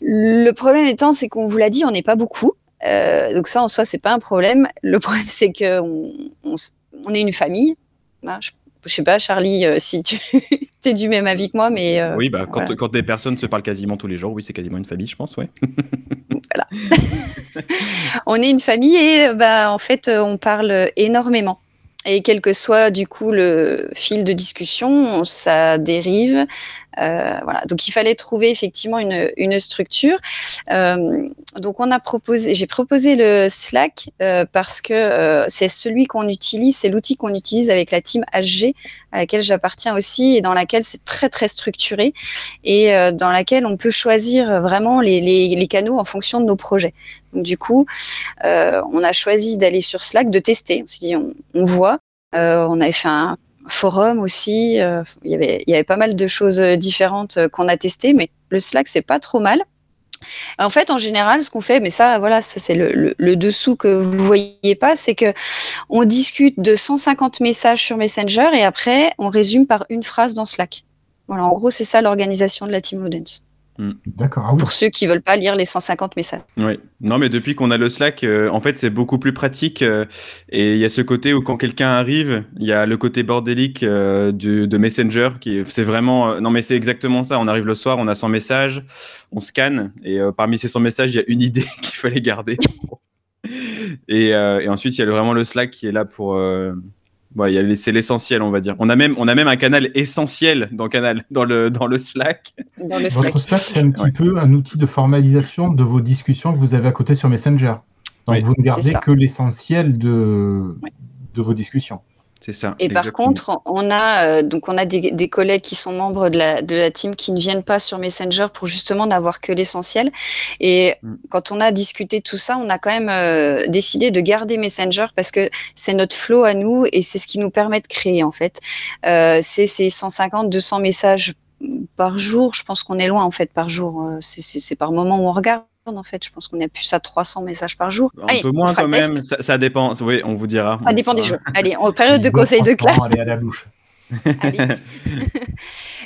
Le problème étant, c'est qu'on vous l'a dit, on n'est pas beaucoup. Donc ça en soi, c'est pas un problème. Le problème, c'est que on, est une famille. Hein, je sais pas, Charlie, euh, si tu es du même avis que moi, mais euh, Oui, bah, quand, voilà. quand des personnes se parlent quasiment tous les jours, oui, c'est quasiment une famille, je pense, ouais. on est une famille et euh, bah, en fait, on parle énormément. Et quel que soit du coup le fil de discussion, ça dérive. Euh, voilà. Donc il fallait trouver effectivement une, structure. Euh, donc on a proposé, j'ai proposé le Slack euh, parce que c'est celui qu'on utilise, c'est l'outil qu'on utilise avec la team HG à laquelle j'appartiens aussi et dans laquelle c'est très très structuré et dans laquelle on peut choisir vraiment les, canaux en fonction de nos projets. Du coup, on a choisi d'aller sur Slack, de tester. On s'est dit, on, voit. On avait fait un forum aussi. euh, il, y avait, il y avait pas mal de choses euh, différentes euh, qu'on a testées, mais le Slack, c'est pas trop mal. En fait, en général, ce qu'on fait, mais ça, voilà, ça c'est le, le- le dessous que vous voyez pas, c'est que on discute de 150 messages sur Messenger et après, on résume par une phrase dans Slack. Voilà, en gros, c'est ça l'organisation de la Team Ludens. d'accord. Ah oui. Pour ceux qui veulent pas lire les 150 messages. Oui. Non, mais depuis qu'on a le Slack, euh, en fait, c'est beaucoup plus pratique. euh, et il y a ce côté où quand quelqu'un arrive, il y a le côté bordélique euh, du- de Messenger qui est- c'est vraiment. euh, non, mais c'est exactement ça. On arrive le soir, on a 100 messages, on scanne et euh, parmi ces 100 messages, il y a une idée qu'il fallait garder. et, euh, et ensuite, il y a le- vraiment le Slack qui est là pour. Ouais, c'est l'essentiel, on va dire. On a même, on a même un canal essentiel dans, canal, dans, le, dans le Slack. Dans le Slack. Votre Slack, c'est un petit Ouais. peu un outil de formalisation de vos discussions que vous avez à côté sur Messenger. Donc Oui, vous ne gardez que l'essentiel de, Ouais. de vos discussions. C'est ça. Et par contre, on a euh, donc on a des, des collègues qui sont membres de la, de la team qui ne viennent pas sur Messenger pour justement n'avoir que l'essentiel. Et Mm. quand on a discuté tout ça, on a quand même euh, décidé de garder Messenger parce que c'est notre flow à nous et c'est ce qui nous permet de créer en fait. Euh, c'est ces 150, 200 messages par jour. Je pense qu'on est loin en fait par jour. Euh, c'est par moment où on regarde. En fait, je pense qu'on est plus à 300 messages par jour. Un Allez, peu moins quand même, ça, ça dépend. Oui, on vous dira. Ça dépend des jours. Allez, en période de conseil de classe. Allez à la bouche.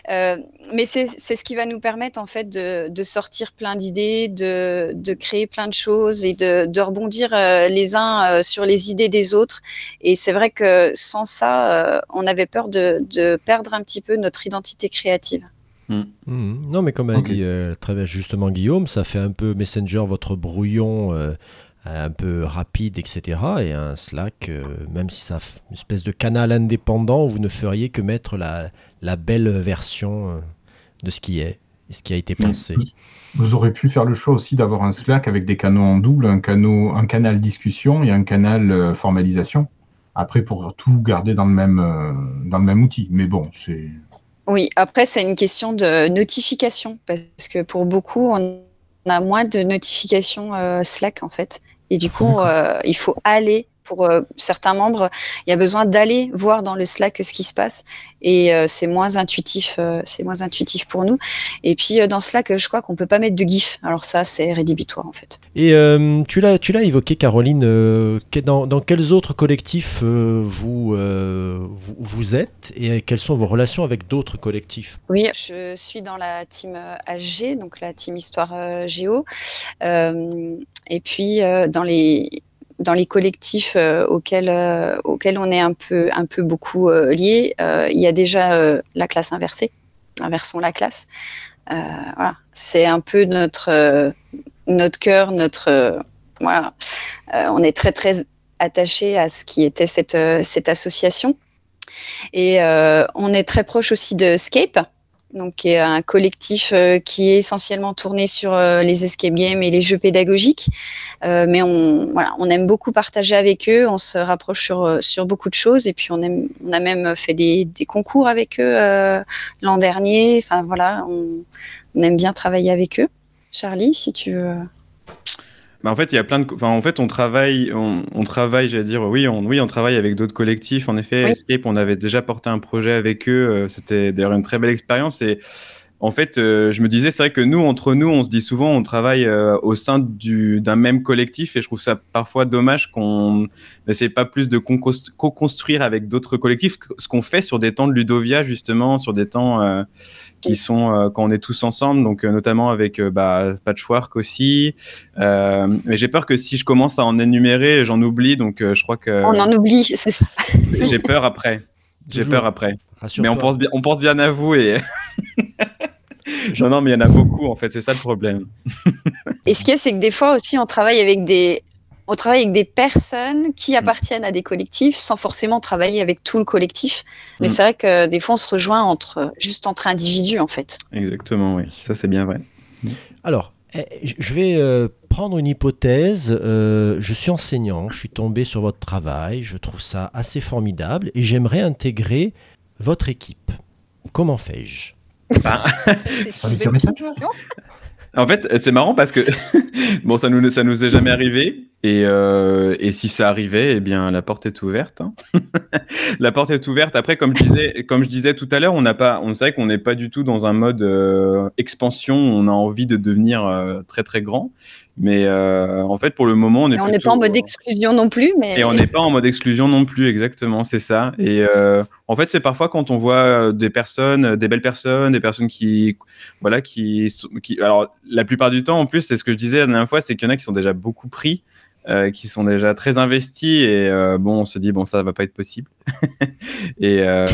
Euh, mais c'est c'est ce qui va nous permettre en fait de, de sortir plein d'idées, de, de créer plein de choses et de, de rebondir euh, les uns euh, sur les idées des autres. Et c'est vrai que sans ça, euh, on avait peur de, de perdre un petit peu notre identité créative. Mhm. Non, mais comme a dit euh, très bien justement Guillaume, ça fait un peu Messenger votre brouillon euh, un peu rapide, etc. Et un Slack, euh, même si ça une espèce de canal indépendant où vous ne feriez que mettre la, la belle version euh, de ce qui est, et ce qui a été pensé. Vous aurez pu faire le choix aussi d'avoir un Slack avec des canaux en double, un, canal, un canal discussion et un canal euh, formalisation. Après, pour tout garder dans le même, euh, dans le même outil. Mais bon, c'est. Oui, après, c'est une question de notification parce que pour beaucoup, on a moins de notifications euh, Slack en fait. Et du coup, euh, il faut aller pour euh, certains membres, il y a besoin d'aller voir dans le Slack ce qui se passe et euh, c'est moins intuitif, euh, c'est moins intuitif pour nous. Et puis dans Slack, je crois qu'on peut pas mettre de GIF. Alors ça, c'est rédhibitoire en fait. Et tu l'as tu l'as évoqué, Caroline, dans, dans quels autres collectifs vous, vous, vous êtes et quelles sont vos relations avec d'autres collectifs? Oui, je suis dans la team HG, donc la team Histoire Géo. Et puis dans les dans les collectifs euh, auxquels euh, auxquels on est un peu un peu beaucoup euh, liés, euh, il y a déjà euh, la classe inversée, inversons la classe. Euh, voilà, c'est un peu notre notre cœur, notre voilà. On est très très attaché à ce qui était cette cette association. Et on est très proche aussi de Scape, donc qui un collectif euh, qui est essentiellement tourné sur euh, les escape games et les jeux pédagogiques. Euh, mais on, voilà, on aime beaucoup partager avec eux, on se rapproche sur, sur beaucoup de choses et puis on, aime, on a même fait des, des concours avec eux l'an dernier. Enfin voilà, on, on aime bien travailler avec eux. Charlie, si tu veux. Bah, en fait, il y a plein de. Enfin, en fait, on travaille, on, on travaille, j'allais dire, oui, on, oui, on travaille avec d'autres collectifs. En effet, Oui. Escape, on avait déjà porté un projet avec eux. euh, C'était d'ailleurs une très belle expérience. Et en fait, euh, je me disais, c'est vrai que nous, entre nous, on se dit souvent, on travaille euh, au sein du- d'un même collectif. Et je trouve ça parfois dommage qu'on n'essaie pas plus de co-construire avec d'autres collectifs, ce qu'on fait sur des temps de Ludovia, justement, sur des temps euh, qui sont euh, quand on est tous ensemble, donc euh, notamment avec euh, bah, Patchwork aussi. Euh, mais j'ai peur que si je commence à en énumérer, j'en oublie, donc euh, je crois que On en oublie, c'est ça. j'ai peur après. J'ai peur après. Mais on pense bien, on pense bien à vous et. non, non, mais il y en a beaucoup en fait, c'est ça le problème. Et ce qu'il y a, c'est que des fois aussi, on travaille avec des, on travaille avec des personnes qui appartiennent à des collectifs sans forcément travailler avec tout le collectif. Mais Mm. c'est vrai que des fois, on se rejoint entre, juste entre individus, en fait. Exactement, oui. Ça, c'est bien vrai. Alors, eh, je vais euh, prendre une hypothèse. Euh, je suis enseignant, je suis tombé sur votre travail, je trouve ça assez formidable et j'aimerais intégrer votre équipe. Comment fais-je? C'est une message. question. En fait, c'est marrant parce que ça nous nous est jamais arrivé et, euh, et si ça arrivait, eh bien la porte est ouverte. hein. la porte est ouverte. Après, comme je disais, comme je disais tout à l'heure, on n'a pas, on sait qu'on n'est pas du tout dans un mode euh, expansion. On a envie de devenir euh, très très grand, mais euh, en fait, pour le moment, on n'est plutôt- pas en mode exclusion non plus, mais et on n'est pas en mode exclusion non plus, exactement, c'est ça. Et euh, en fait, c'est parfois quand on voit euh, des personnes, euh, des belles personnes, des personnes qui, voilà, qui, qui, alors la plupart du temps, en plus, c'est ce que je disais la dernière fois, c'est qu'il y en a qui sont déjà beaucoup pris, euh, qui sont déjà très investis, et euh, bon, on se dit bon, ça va pas être possible. et, euh,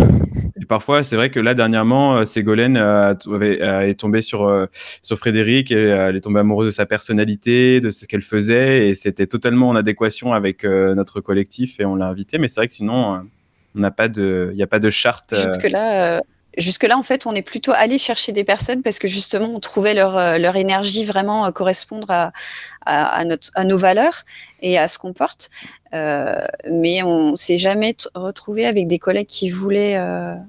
et parfois, c'est vrai que là dernièrement, euh, Ségolène euh, euh, est tombée sur sur Frédéric et elle est tombée amoureuse de sa personnalité, de ce qu'elle faisait et c'était totalement en adéquation avec notre collectif et on l'a invité. Mais c'est vrai que sinon, il n'y a pas de charte. jusque-là, jusque-là, en fait, on est plutôt allé chercher des personnes parce que justement, on trouvait leur, euh, leur énergie vraiment euh, correspondre à, à, notre, à nos valeurs et à ce qu'on porte. Euh, mais on s'est jamais retrouvé avec des collègues qui voulaient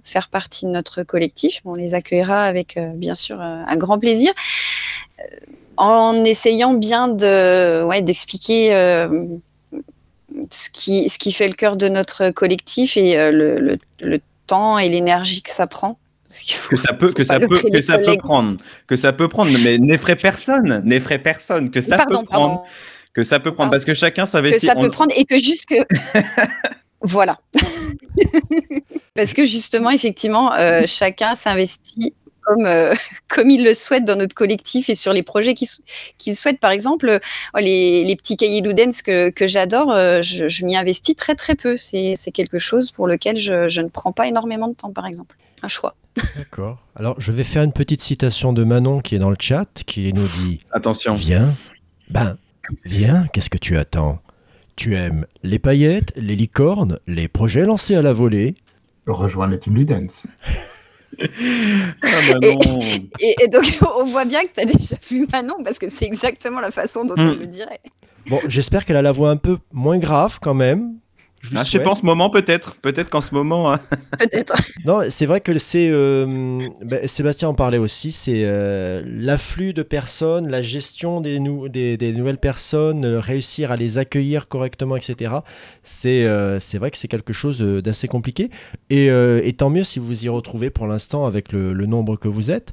faire partie de notre collectif. On les accueillera avec, bien sûr, un grand plaisir. En essayant bien de, ouais, d'expliquer ce qui, ce qui fait le cœur de notre collectif et le, le temps et l'énergie que ça prend. Faut- que ça peut, que ça que ça prendre, que ça peut prendre, mais n'effraie personne, n'effraie personne, que ça pardon, peut prendre, pardon. que ça peut prendre, Pardon. parce que chacun Que s'investit. ça on- peut prendre et que juste que. voilà. Parce que justement, effectivement, euh, chacun s'investit comme, euh, comme il le souhaite dans notre collectif et sur les projets qu'il sou- qu'il souhaite. Par exemple, euh, les, les petits cahiers Ludens que, que j'adore, euh, je, je m'y investis très très peu. C'est c'est quelque chose pour lequel je, je ne prends pas énormément de temps, par exemple. Un choix. D'accord. Alors, je vais faire une petite citation de Manon qui est dans le chat, qui nous dit Attention. Viens. Ben, viens, qu'est-ce que tu attends? Tu aimes les paillettes, les licornes, les projets lancés à la volée? Rejoins la team Ludens. Ah bah non. Et, et donc, on voit bien que tu as déjà vu Manon, parce que c'est exactement la façon dont on le dirait. Bon, j'espère qu'elle a la voix un peu moins grave quand même. Je Ah, je sais pas en ce moment peut-être, peut-être qu'en ce moment. hein. Peut-être. Non, c'est vrai que c'est. euh, ben, Sébastien en parlait aussi, c'est euh, l'afflux de personnes, la gestion des, nou- des, des nouvelles personnes, euh, réussir à les accueillir correctement, etc. C'est euh, c'est vrai que c'est quelque chose d'assez compliqué. Et, euh, et tant mieux si vous y retrouvez pour l'instant avec le, le nombre que vous êtes.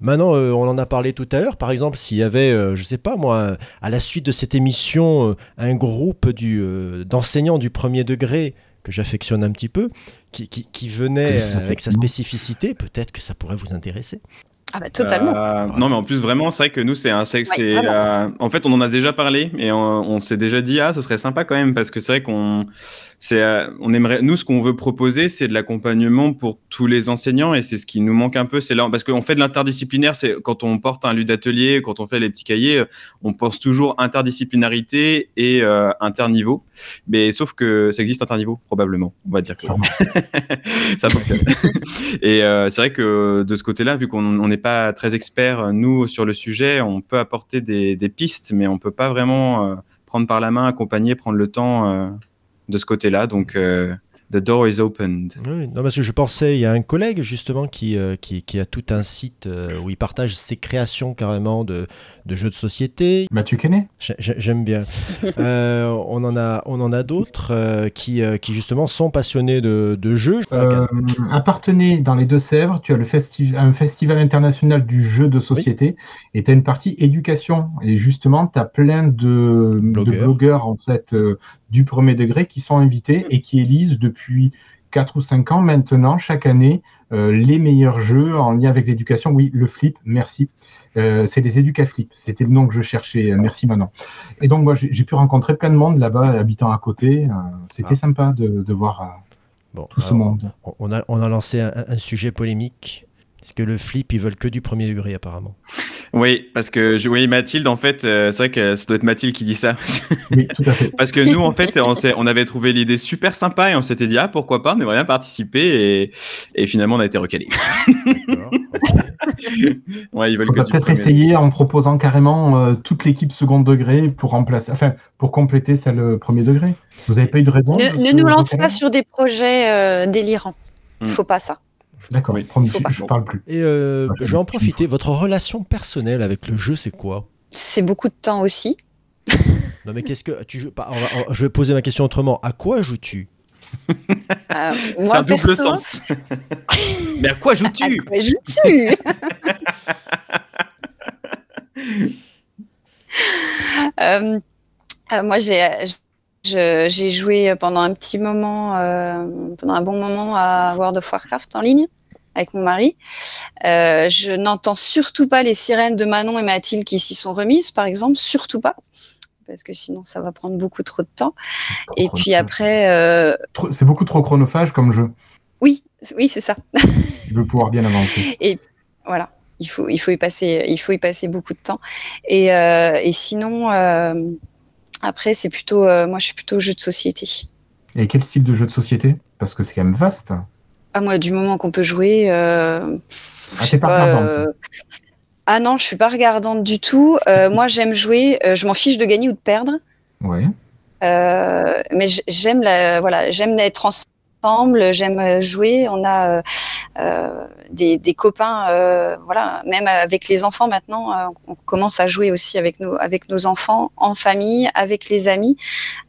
Maintenant, euh, on en a parlé tout à l'heure. Par exemple, s'il y avait, euh, je sais pas moi, à la suite de cette émission, euh, un groupe du, euh, d'enseignants du premier degré que j'affectionne un petit peu, qui, qui, qui venait euh, avec sa spécificité, peut-être que ça pourrait vous intéresser. Ah bah totalement. Euh, non, mais en plus, vraiment, c'est vrai que nous, c'est un sexe. Ouais, euh, en fait, on en a déjà parlé et on, on s'est déjà dit, ah, ce serait sympa quand même, parce que c'est vrai qu'on. C'est, euh, on aimerait, nous, ce qu'on veut proposer, c'est de l'accompagnement pour tous les enseignants et c'est ce qui nous manque un peu. C'est là, parce qu'on fait de l'interdisciplinaire, c'est quand on porte un lieu d'atelier, quand on fait les petits cahiers, euh, on pense toujours interdisciplinarité et euh, interniveau. Mais sauf que ça existe interniveau, probablement. On va dire que ça fonctionne. et euh, c'est vrai que de ce côté-là, vu qu'on n'est pas très expert, nous, sur le sujet, on peut apporter des, des pistes, mais on peut pas vraiment prendre par la main, accompagner, prendre le temps de ce côté-là. Donc, euh, the door is opened. Oui, non, parce que je pensais, il y a un collègue justement qui, euh, qui, qui a tout un site euh, où il partage ses créations carrément de, de jeux de société. Mathieu j'ai- J'aime bien. Euh, on en a, on en a d'autres euh, qui, euh, qui justement sont passionnés de, de jeux. Euh, à Partenay, dans les Deux-Sèvres, tu as le festi- un festival international du jeu de société et tu as une partie éducation. Et justement, tu as plein de de Blogueurs. blogueurs, en fait, euh, du premier degré qui sont invités et qui élisent depuis 4 ou 5 ans maintenant, chaque année, euh, les meilleurs jeux en lien avec l'éducation. Oui, le flip, merci. Euh, c'est les Educaflip, c'était le nom que je cherchais. Merci Manon. Et donc, moi, j'ai pu rencontrer plein de monde là-bas, habitant à côté. Euh, C'était Ah. sympa de, de voir Bon, tout ce monde. on- on, a, on a lancé un, un sujet polémique. Parce que le flip, ils veulent que du premier degré apparemment. Oui, parce que je, oui, Mathilde, en fait, euh, c'est vrai que ça doit être Mathilde qui dit ça. Oui, tout à fait. Parce que nous, en fait, on, avait trouvé l'idée super sympa et on s'était dit, ah, pourquoi pas, on aimerait bien participer. Et, et finalement, on a été recalé. Ouais, ils veulent On va peut-être premier. essayer en proposant carrément euh, toute l'équipe second degré pour remplacer, enfin, pour compléter celle euh, premier degré. Vous n'avez pas eu de raison de Ne, ne nous lance pas sur des projets euh, délirants. Il Mm. faut pas ça. D'accord, Oui. promis, je- je parle plus. Et euh, je vais en profiter. Votre relation personnelle avec le jeu, c'est quoi? C'est beaucoup de temps aussi. Non mais qu'est-ce que tu joues? Pas- on va- on- Je vais poser ma question autrement. À quoi joues-tu? Euh, C'est un double perso, sens. Mais à quoi À joues-tu quoi joues-tu? Euh, euh, Moi, j'ai j'ai joué pendant un petit moment, euh, pendant un bon moment à World of Warcraft en ligne avec mon mari. Euh, je n'entends surtout pas les sirènes de Manon et Mathilde qui s'y sont remises, par exemple, surtout pas, parce que sinon ça va prendre beaucoup trop de temps. Et puis après, euh, C'est beaucoup trop chronophage comme jeu. oui, oui, c'est ça. Je veux pouvoir bien avancer. Voilà, il faut, il faut y passer, il faut y passer beaucoup de temps. Et, et sinon, après, c'est plutôt, euh, moi, je suis plutôt jeu de société. Et quel style de jeu de société? Parce que c'est quand même vaste. Ah, moi, du moment qu'on peut jouer, euh, Ah, pas pas, regardante. euh, Ah non, je suis pas regardante du tout. Euh, moi, j'aime jouer. je m'en fiche de gagner ou de perdre. Ouais. Mais j'aime la, voilà, j'aime être ensemble, j'aime euh, jouer. On a euh, euh, des, des copains, euh, voilà, même avec les enfants maintenant, euh, on commence à jouer aussi avec nos, avec nos enfants, en famille, avec les amis.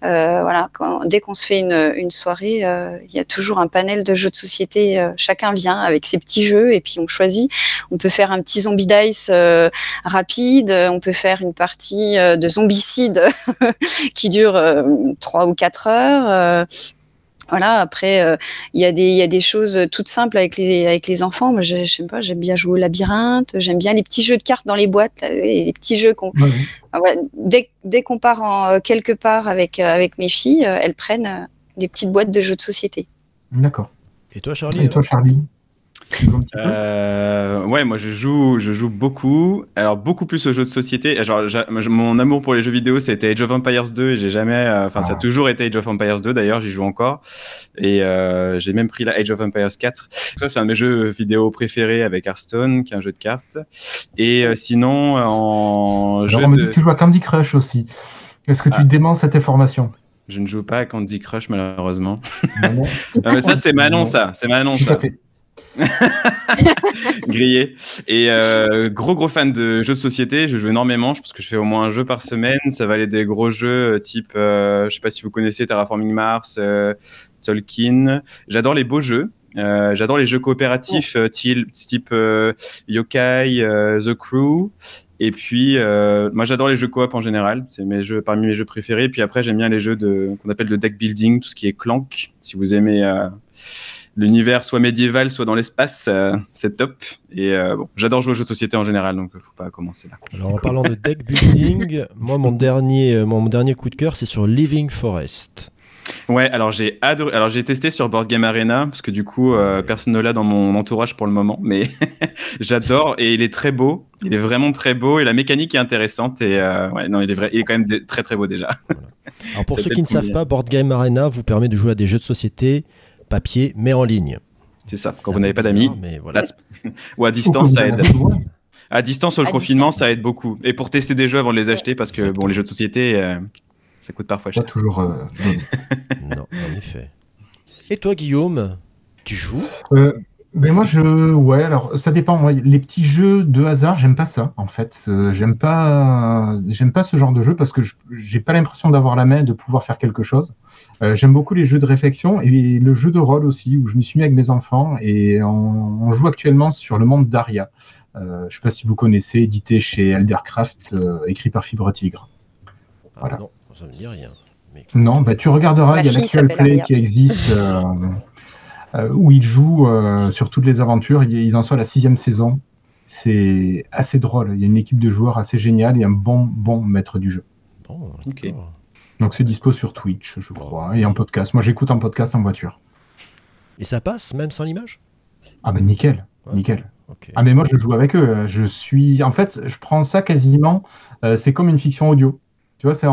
Euh, voilà, quand, dès qu'on se fait une, une soirée, il y a toujours un panel de jeux de société. chacun vient avec ses petits jeux et puis on choisit. On peut faire un petit zombie dice rapide, on peut faire une partie de zombicide qui dure trois ou quatre heures. Voilà, après, euh, il y, a des- il y a des choses toutes simples avec les, avec les enfants. Moi, je, je sais pas, j'aime bien jouer au labyrinthe, j'aime bien les petits jeux de cartes dans les boîtes, là, les petits jeux qu'on. Ouais, ouais. Ouais, dès dès qu'on part en, euh, quelque part avec, euh, avec mes filles, elles prennent des petites boîtes de jeux de société. D'accord. Et toi, Charlie Et toi, Charlie? Tu joues un petit peu Euh, ouais, moi je joue, je joue beaucoup. Alors beaucoup plus aux jeux de société. Genre, mon amour pour les jeux vidéo, c'était Age of Empires 2 et j'ai jamais, euh, enfin ça a Ah. toujours été Age of Empires 2 d'ailleurs, j'y joue encore. Et euh, j'ai même pris la Age of Empires 4. Ça c'est un de mes jeux vidéo préférés avec Hearthstone, qui est un jeu de cartes. Et sinon en Alors, jeu on me de, que tu joues à Candy Crush aussi. Est-ce que tu Ah. déments cette information? Je ne joue pas à Candy Crush malheureusement. Non, mais ça c'est Manon ça, c'est Manon ça. fait. grillé. Et euh, gros gros fan de jeux de société, je joue énormément. Je pense que je fais au moins un jeu par semaine. Ça va aller des gros jeux euh, type, euh, je sais pas si vous connaissez Terraforming Mars, euh, Tolkien. J'adore les beaux jeux. Euh, J'adore les jeux coopératifs type, euh, Yokai, The Crew. Et puis, moi, j'adore les jeux coop en général. C'est mes jeux, parmi mes jeux préférés. Puis après, j'aime bien les jeux qu'on appelle de deck building, tout ce qui est Clank. Si vous aimez l'univers soit médiéval, soit dans l'espace, euh, c'est top. Et euh, bon, j'adore jouer aux jeux de société en général, donc faut pas commencer là. Alors en parlant de deck building, moi mon dernier, euh, mon dernier coup de cœur c'est sur Living Forest. Ouais, alors j'ai adoré. Alors j'ai testé sur Board Game Arena parce que du coup euh, personne ne l'a dans mon entourage pour le moment, mais j'adore et il est très beau. Il est vraiment très beau et la mécanique est intéressante et euh, ouais non il est vrai, il est quand même de- très très beau déjà. Alors pour ceux qui ne savent pas, Board Game Arena vous permet de jouer à des jeux de société papier mais en ligne. C'est ça. Quand vous n'avez pas d'amis, voilà. ou à distance ça aide. À distance sur le À confinement distance. ça aide beaucoup. Et pour tester des jeux avant de les acheter parce que bon les jeux de société euh, ça coûte parfois Pas cher. toujours. euh, Non, en effet. Et toi Guillaume, tu joues? Euh, ben moi, je, ouais, alors ça dépend. Moi, les petits jeux de hasard, j'aime pas ça. En fait, j'aime pas, j'aime pas ce genre de jeu parce que je- j'ai pas l'impression d'avoir la main de pouvoir faire quelque chose. Euh, j'aime beaucoup les jeux de réflexion et le jeu de rôle aussi, où je me suis mis avec mes enfants et on, on joue actuellement sur le monde d'Aria. Euh, je sais pas si vous connaissez, édité chez Eldercraft, euh, écrit par Fibre Tigre. Ah, Voilà. Non, ça me dit rien. Mais... Non, bah, tu regarderas, il y a l'actual play Aria. qui existe euh, euh, où ils jouent euh, sur toutes les aventures. Ils ils en sont à la sixième saison. C'est assez drôle. Il y a une équipe de joueurs assez géniale et un bon, bon maître du jeu. Bon, Ok. Donc c'est dispo sur Twitch, je crois, et en podcast. Moi, j'écoute en podcast en voiture. Et ça passe même sans l'image? Ah, ben nickel, Ouais. nickel. Ah, mais moi, je joue avec eux. Je suis. En fait, je prends ça quasiment. euh, c'est comme une fiction audio. Tu vois, t'as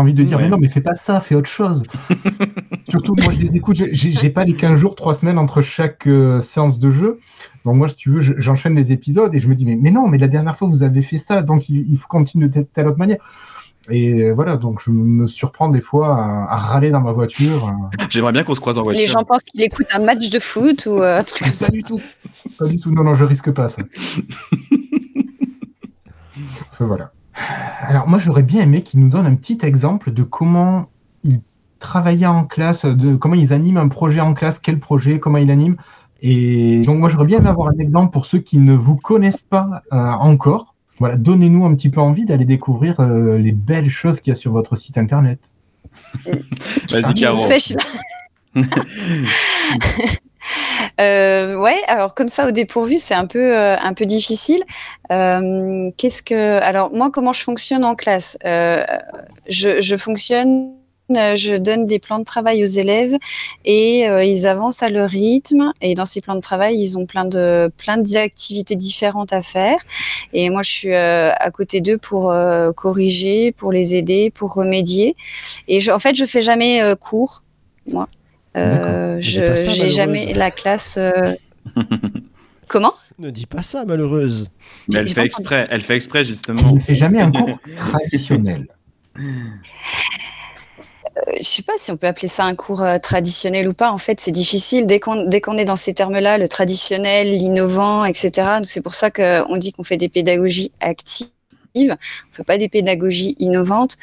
envie de dire, Ouais. mais non, mais fais pas ça, fais autre chose. Surtout, moi, je les écoute. j'ai- pas les 15 jours, 3 semaines entre chaque euh, séance de jeu. Donc, moi, si tu veux, je- j'enchaîne les épisodes et je me dis, mais, mais non, mais la dernière fois, vous avez fait ça, donc il, il faut continuer de telle autre manière. Et voilà, donc je me surprends des fois à, à râler dans ma voiture. euh, J'aimerais bien qu'on se croise en voiture. Les gens pensent qu'il écoute un match de foot ou euh, un truc comme ça. Pas du tout. Pas du tout. Non, non, je risque pas ça. Enfin, voilà. Alors, moi, j'aurais bien aimé qu'ils nous donnent un petit exemple de comment ils travaillaient en classe, de comment ils animent un projet en classe, quel projet, comment ils l'animent. Et donc, moi, j'aurais bien aimé avoir un exemple pour ceux qui ne vous connaissent pas euh, encore. Voilà, donnez-nous un petit peu envie d'aller découvrir euh, les belles choses qu'il y a sur votre site internet. Vas-y Caro. Euh, ouais, alors comme ça au dépourvu, c'est un peu euh, un peu difficile. Euh, Qu'est-ce que alors moi comment je fonctionne en classe? Euh, je, je fonctionne, je donne des plans de travail aux élèves et euh, ils avancent à leur rythme. Et dans ces plans de travail, ils ont plein de plein d'activités différentes à faire. Et moi, je suis euh, à côté d'eux pour euh, corriger, pour les aider, pour remédier. Et je, en fait, je fais jamais euh, cours, moi. Euh, je j'ai jamais la classe. euh, Comment? Ne dis pas ça, malheureuse. Mais elle fait exprès, elle fait exprès justement. Je ne fais jamais un cours traditionnel. Euh, je sais pas si on peut appeler ça un cours euh, traditionnel ou pas. En fait, c'est difficile dès qu'on est dans ces termes-là, le traditionnel, l'innovant, etc. C'est pour ça qu'on dit qu'on fait des pédagogies actives. On fait pas des pédagogies innovantes.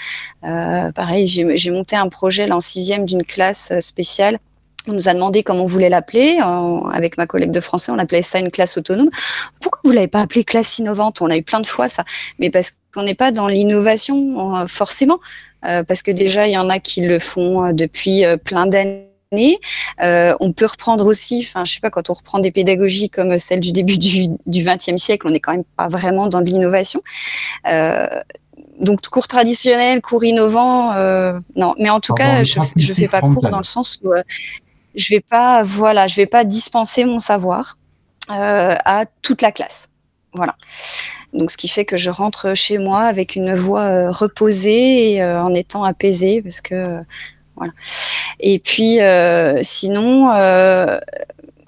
Euh, pareil, j'ai monté un projet en sixième d'une classe spéciale. On nous a demandé comment on voulait l'appeler. En- Avec ma collègue de français, on appelait ça une classe autonome. Pourquoi vous l'avez pas appelé classe innovante? On a eu plein de fois ça. Mais parce qu'on n'est pas dans l'innovation euh, forcément. Euh, parce que déjà, il y en a qui le font euh, depuis euh, plein d'années. Euh, on peut reprendre aussi, enfin, je sais pas, quand on reprend des pédagogies comme celle du début du XXe siècle, on n'est quand même pas vraiment dans de l'innovation. Euh, donc, cours traditionnel, cours innovant, euh, non. Mais en tout cas, je, je fais pas cours dans le sens où euh, je vais pas, voilà, je vais pas dispenser mon savoir euh, à toute la classe. Voilà. Donc, ce qui fait que je rentre chez moi avec une voix euh, reposée et euh, en étant apaisée, parce que euh, voilà. Et puis, sinon,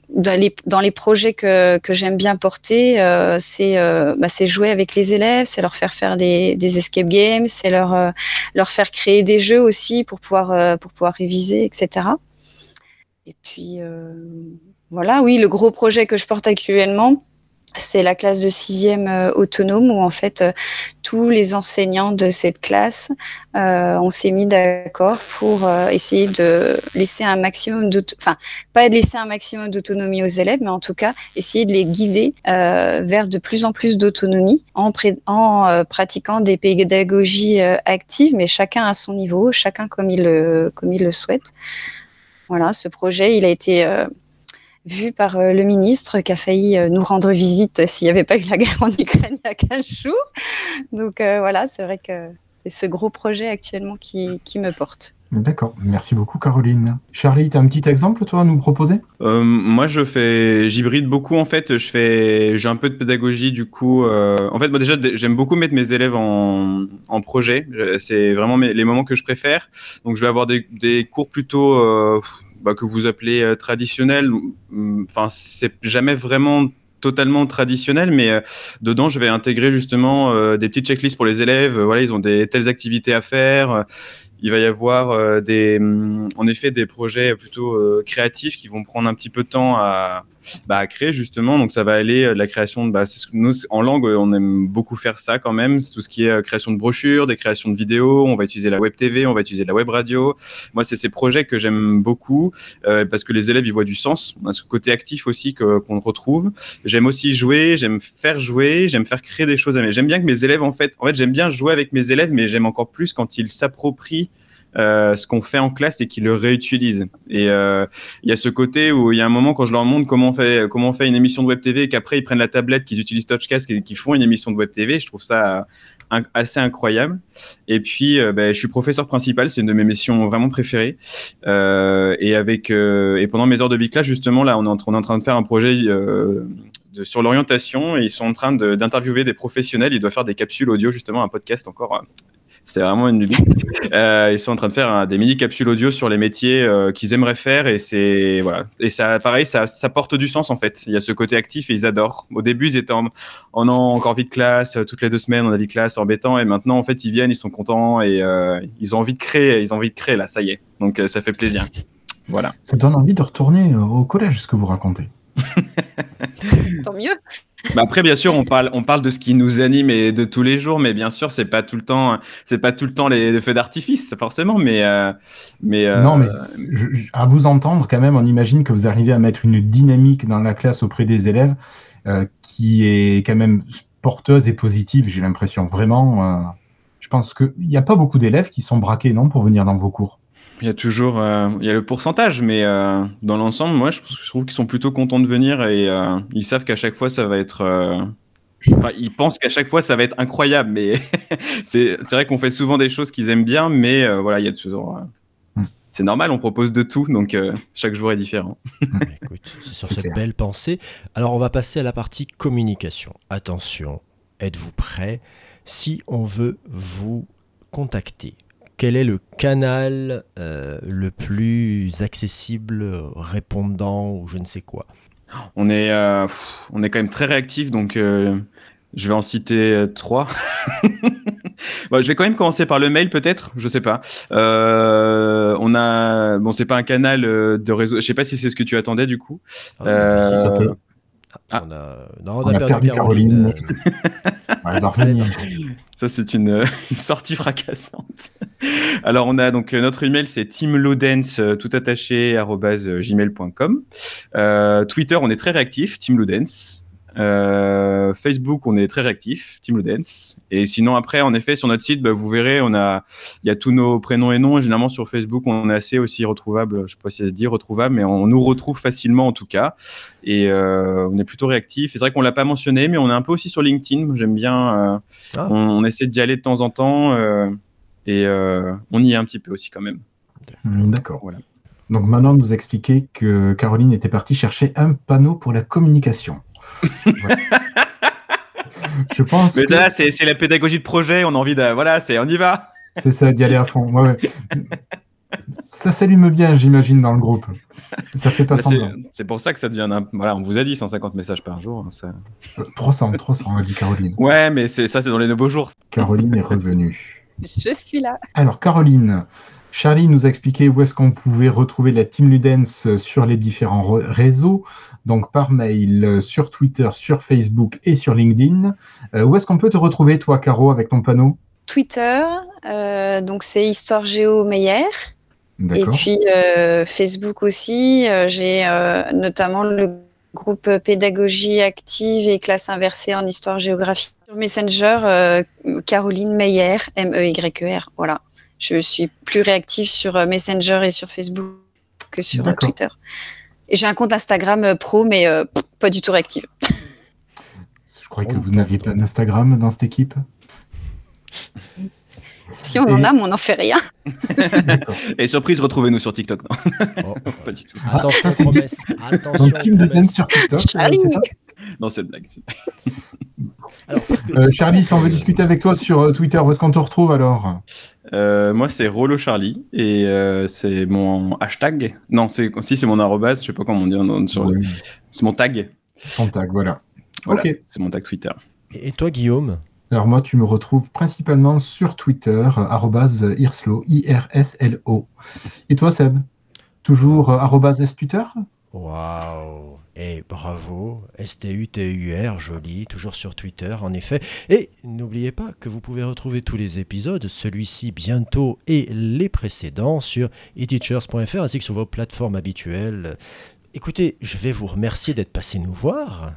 dans, les, dans les projets que, que j'aime bien porter, euh, c'est euh, bah, jouer avec les élèves, c'est leur faire faire des, des escape games, c'est leur, euh, leur faire créer des jeux aussi pour pouvoir, pour pouvoir réviser, etc. Et puis, euh, voilà, oui, le gros projet que je porte actuellement, c'est la classe de sixième euh, autonome où en fait euh, tous les enseignants de cette classe, on s'est mis d'accord pour essayer de laisser un maximum enfin pas laisser un maximum d'autonomie aux élèves, mais en tout cas essayer de les guider vers de plus en plus d'autonomie en, en pratiquant des pédagogies actives, mais chacun à son niveau, chacun comme il comme il le souhaite. Voilà, ce projet, il a été euh, vu par euh, le ministre qui a failli euh, nous rendre visite s'il n'y avait pas eu la guerre en Ukraine il y a 15 jours. Donc voilà, c'est vrai que c'est ce gros projet actuellement qui me porte. D'accord, merci beaucoup Caroline. Charlie, tu as un petit exemple toi à nous proposer? Euh, moi, je fais, j'hybride beaucoup en fait. Je fais, j'ai un peu de pédagogie du coup. euh, en fait, moi déjà, j'aime beaucoup mettre mes élèves en, projet. Je- C'est vraiment les moments que je préfère. Donc, je vais avoir des, cours plutôt euh, bah, que vous appelez traditionnels. Enfin, c'est jamais vraiment totalement traditionnel, mais dedans, je vais intégrer justement des petites checklists pour les élèves. Voilà, ils ont des telles activités à faire. Il va y avoir euh, des, hum, en effet des projets plutôt euh, créatifs qui vont prendre un petit peu de temps à, bah, à créer justement. Donc ça va aller euh, de la création de, bah, nous en langue euh, on aime beaucoup faire ça quand même. Tout ce qui est euh, création de brochures, des créations de vidéos. On va utiliser la web TV, on va utiliser la web radio. Moi c'est ces projets que j'aime beaucoup parce que les élèves y voient du sens. On a ce côté actif aussi que qu'on retrouve. J'aime aussi jouer, j'aime faire jouer, j'aime faire créer des choses. J'aime bien que mes élèves en fait, en fait j'aime bien jouer avec mes élèves, mais j'aime encore plus quand ils s'approprient euh, ce qu'on fait en classe et qu'ils le réutilisent. Et euh, il y a ce côté où il y a un moment quand je leur montre comment on fait, une émission de web TV et qu'après ils prennent la tablette, qu'ils utilisent Touchcast et qu'ils font une émission de web TV, je trouve ça assez incroyable. Et puis, euh, ben, je suis professeur principal, c'est une de mes missions vraiment préférées. Et pendant mes heures de biclasse, justement, là, on est, en, train de faire un projet sur l'orientation et ils sont en train d'interviewer des professionnels. Ils doivent faire des capsules audio, justement, un podcast encore. C'est vraiment une lubie. Euh, ils sont en train de faire hein, des mini capsules audio sur les métiers euh, qu'ils aimeraient faire et c'est voilà. Et ça pareil ça, ça porte du sens en fait. Il y a ce côté actif et ils adorent. Au début ils étaient en, en encore vie de classe euh, toutes les deux semaines on a vie de classe embêtant. Et maintenant en fait ils viennent ils sont contents et euh, ils ont envie de créer ils ont envie de créer là ça y est. Donc euh, ça fait plaisir. Voilà. Ça donne envie de retourner au collège, ce que vous racontez. Tant mieux. Bah après, bien sûr, on parle, on parle de ce qui nous anime et de tous les jours, mais bien sûr, c'est pas tout le temps, c'est pas tout le temps les, feux d'artifice, forcément, mais, euh, mais euh, Non, mais à vous entendre, quand même, on imagine que vous arrivez à mettre une dynamique dans la classe auprès des élèves euh, qui est quand même porteuse et positive, j'ai l'impression. Vraiment, euh, je pense qu'il n'y a pas beaucoup d'élèves qui sont braqués, non, pour venir dans vos cours? Il y a toujours, euh, il y a le pourcentage, mais euh, dans l'ensemble, moi, je, je trouve qu'ils sont plutôt contents de venir et euh, ils savent qu'à chaque fois, ça va être, enfin, ils pensent qu'à chaque fois, ça va être incroyable, mais c'est, vrai qu'on fait souvent des choses qu'ils aiment bien, mais voilà, il y a toujours. Hmm. C'est normal, on propose de tout, donc chaque jour est différent. Écoute, c'est sur cette clair. belle pensée. Alors, on va passer à la partie communication. Attention, êtes-vous prêts? Si on veut vous contacter, quel est le canal euh, le plus accessible, répondant ou je ne sais quoi? On est, euh, pff, on est quand même très réactif, donc euh, je vais en citer euh, trois. Bon, je vais quand même commencer par le mail, peut-être. Je sais pas. Euh, on a, bon, c'est pas un canal euh, de réseau. Je sais pas si c'est ce que tu attendais du coup. Ah, Euh, ça peut. Ah. on a, non, on On a a perdu, perdu Caroline. Revenir. Ça, c'est une, une sortie fracassante. Alors, on a donc euh, notre email, c'est teamloudens, euh, tout attaché, euh, gmail.com. Euh, Twitter, on est très réactif, Team Ludens. Euh, Facebook, on est très réactif, Team Ludens. Et sinon, après, en effet, sur notre site, bah, vous verrez, on a, il y a tous nos prénoms et noms. Et généralement, sur Facebook, on est assez aussi retrouvable. Je sais pas si ça se dit retrouvable, mais on nous retrouve facilement en tout cas. Et euh, on est plutôt réactif. C'est vrai qu'on l'a pas mentionné, mais on est un peu aussi sur LinkedIn. J'aime bien. euh, Ah. on, on essaie d'y aller de temps en temps. Et euh, on y est un petit peu aussi quand même. D'accord. Voilà. Donc Manon nous expliquait que Caroline était partie chercher un panneau pour la communication. Voilà. Je pense Mais que ça, c'est la pédagogie de projet. On a envie de. Voilà, c'est on y va. c'est ça d'y aller à fond. Ouais, ouais. Ça s'allume bien, j'imagine, dans le groupe. Ça fait pas Bah, c'est semblant. c'est pour ça que ça devient. un- Voilà, on vous a dit 150 messages par jour. hein, ça... Euh, 300, 300, a dit Caroline. Ouais, mais c'est ça, c'est dans les beaux jours. Caroline est revenue. Je suis là. Alors, Caroline, Charlie nous a expliqué où est-ce qu'on pouvait retrouver la Team Ludens sur les différents re- réseaux, donc par mail, euh, sur Twitter, sur Facebook et sur LinkedIn. Euh, où est-ce qu'on peut te retrouver, toi, Caro, avec ton panneau? Twitter, euh, donc c'est Histoire Géo Meyer. Et puis euh, Facebook aussi, euh, j'ai euh, notamment le groupe Pédagogie active et classe inversée en histoire-géographie. Sur Messenger, euh, Caroline Meyer, M-E-Y-E-R. Voilà. Je suis plus réactive sur euh, Messenger et sur Facebook que sur euh. Twitter. Et j'ai un compte Instagram pro, mais euh, pas du tout réactive. Je croyais que vous tente. n'aviez pas d'Instagram dans cette équipe. Si on en a, mais on n'en fait rien. Et surprise, retrouvez-nous sur TikTok. Non, Oh, pas du tout. attention, c'est- promesse. Attention, promesse. sur TikTok. Charlie Non, c'est une blague. Alors, Euh, Charlie, si on veut discuter avec toi sur euh, Twitter, où est-ce qu'on te retrouve alors? Euh, moi, c'est Rollo Charlie et euh, c'est mon hashtag. Non, c'est si c'est mon arrobase, je sais pas comment on dit non, sur le- C'est mon tag. Contact, voilà. Voilà, Ok. c'est mon tag Twitter. Et toi, Guillaume? Alors moi, tu me retrouves principalement sur Twitter, irslo, I-R-S-L-O. Et toi, Seb Toujours arrobase stuteur Waouh Et bravo, S-T-U-T-U-R, joli, toujours sur Twitter, en effet. Et n'oubliez pas que vous pouvez retrouver tous les épisodes, celui-ci bientôt et les précédents, sur eteachers.fr ainsi que sur vos plateformes habituelles. Écoutez, je vais vous remercier d'être passé nous voir.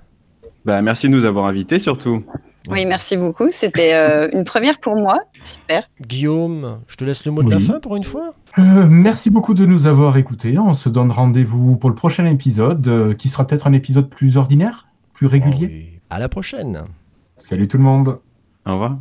Bah, merci de nous avoir invités surtout. Oui, merci beaucoup. C'était euh, une première pour moi. Super. Guillaume, je te laisse le mot de la fin pour une fois. Euh, merci beaucoup de nous avoir écoutés. On se donne rendez-vous pour le prochain épisode, euh, qui sera peut-être un épisode plus ordinaire, plus régulier. Oh oui. À la prochaine. Salut tout le monde Au revoir.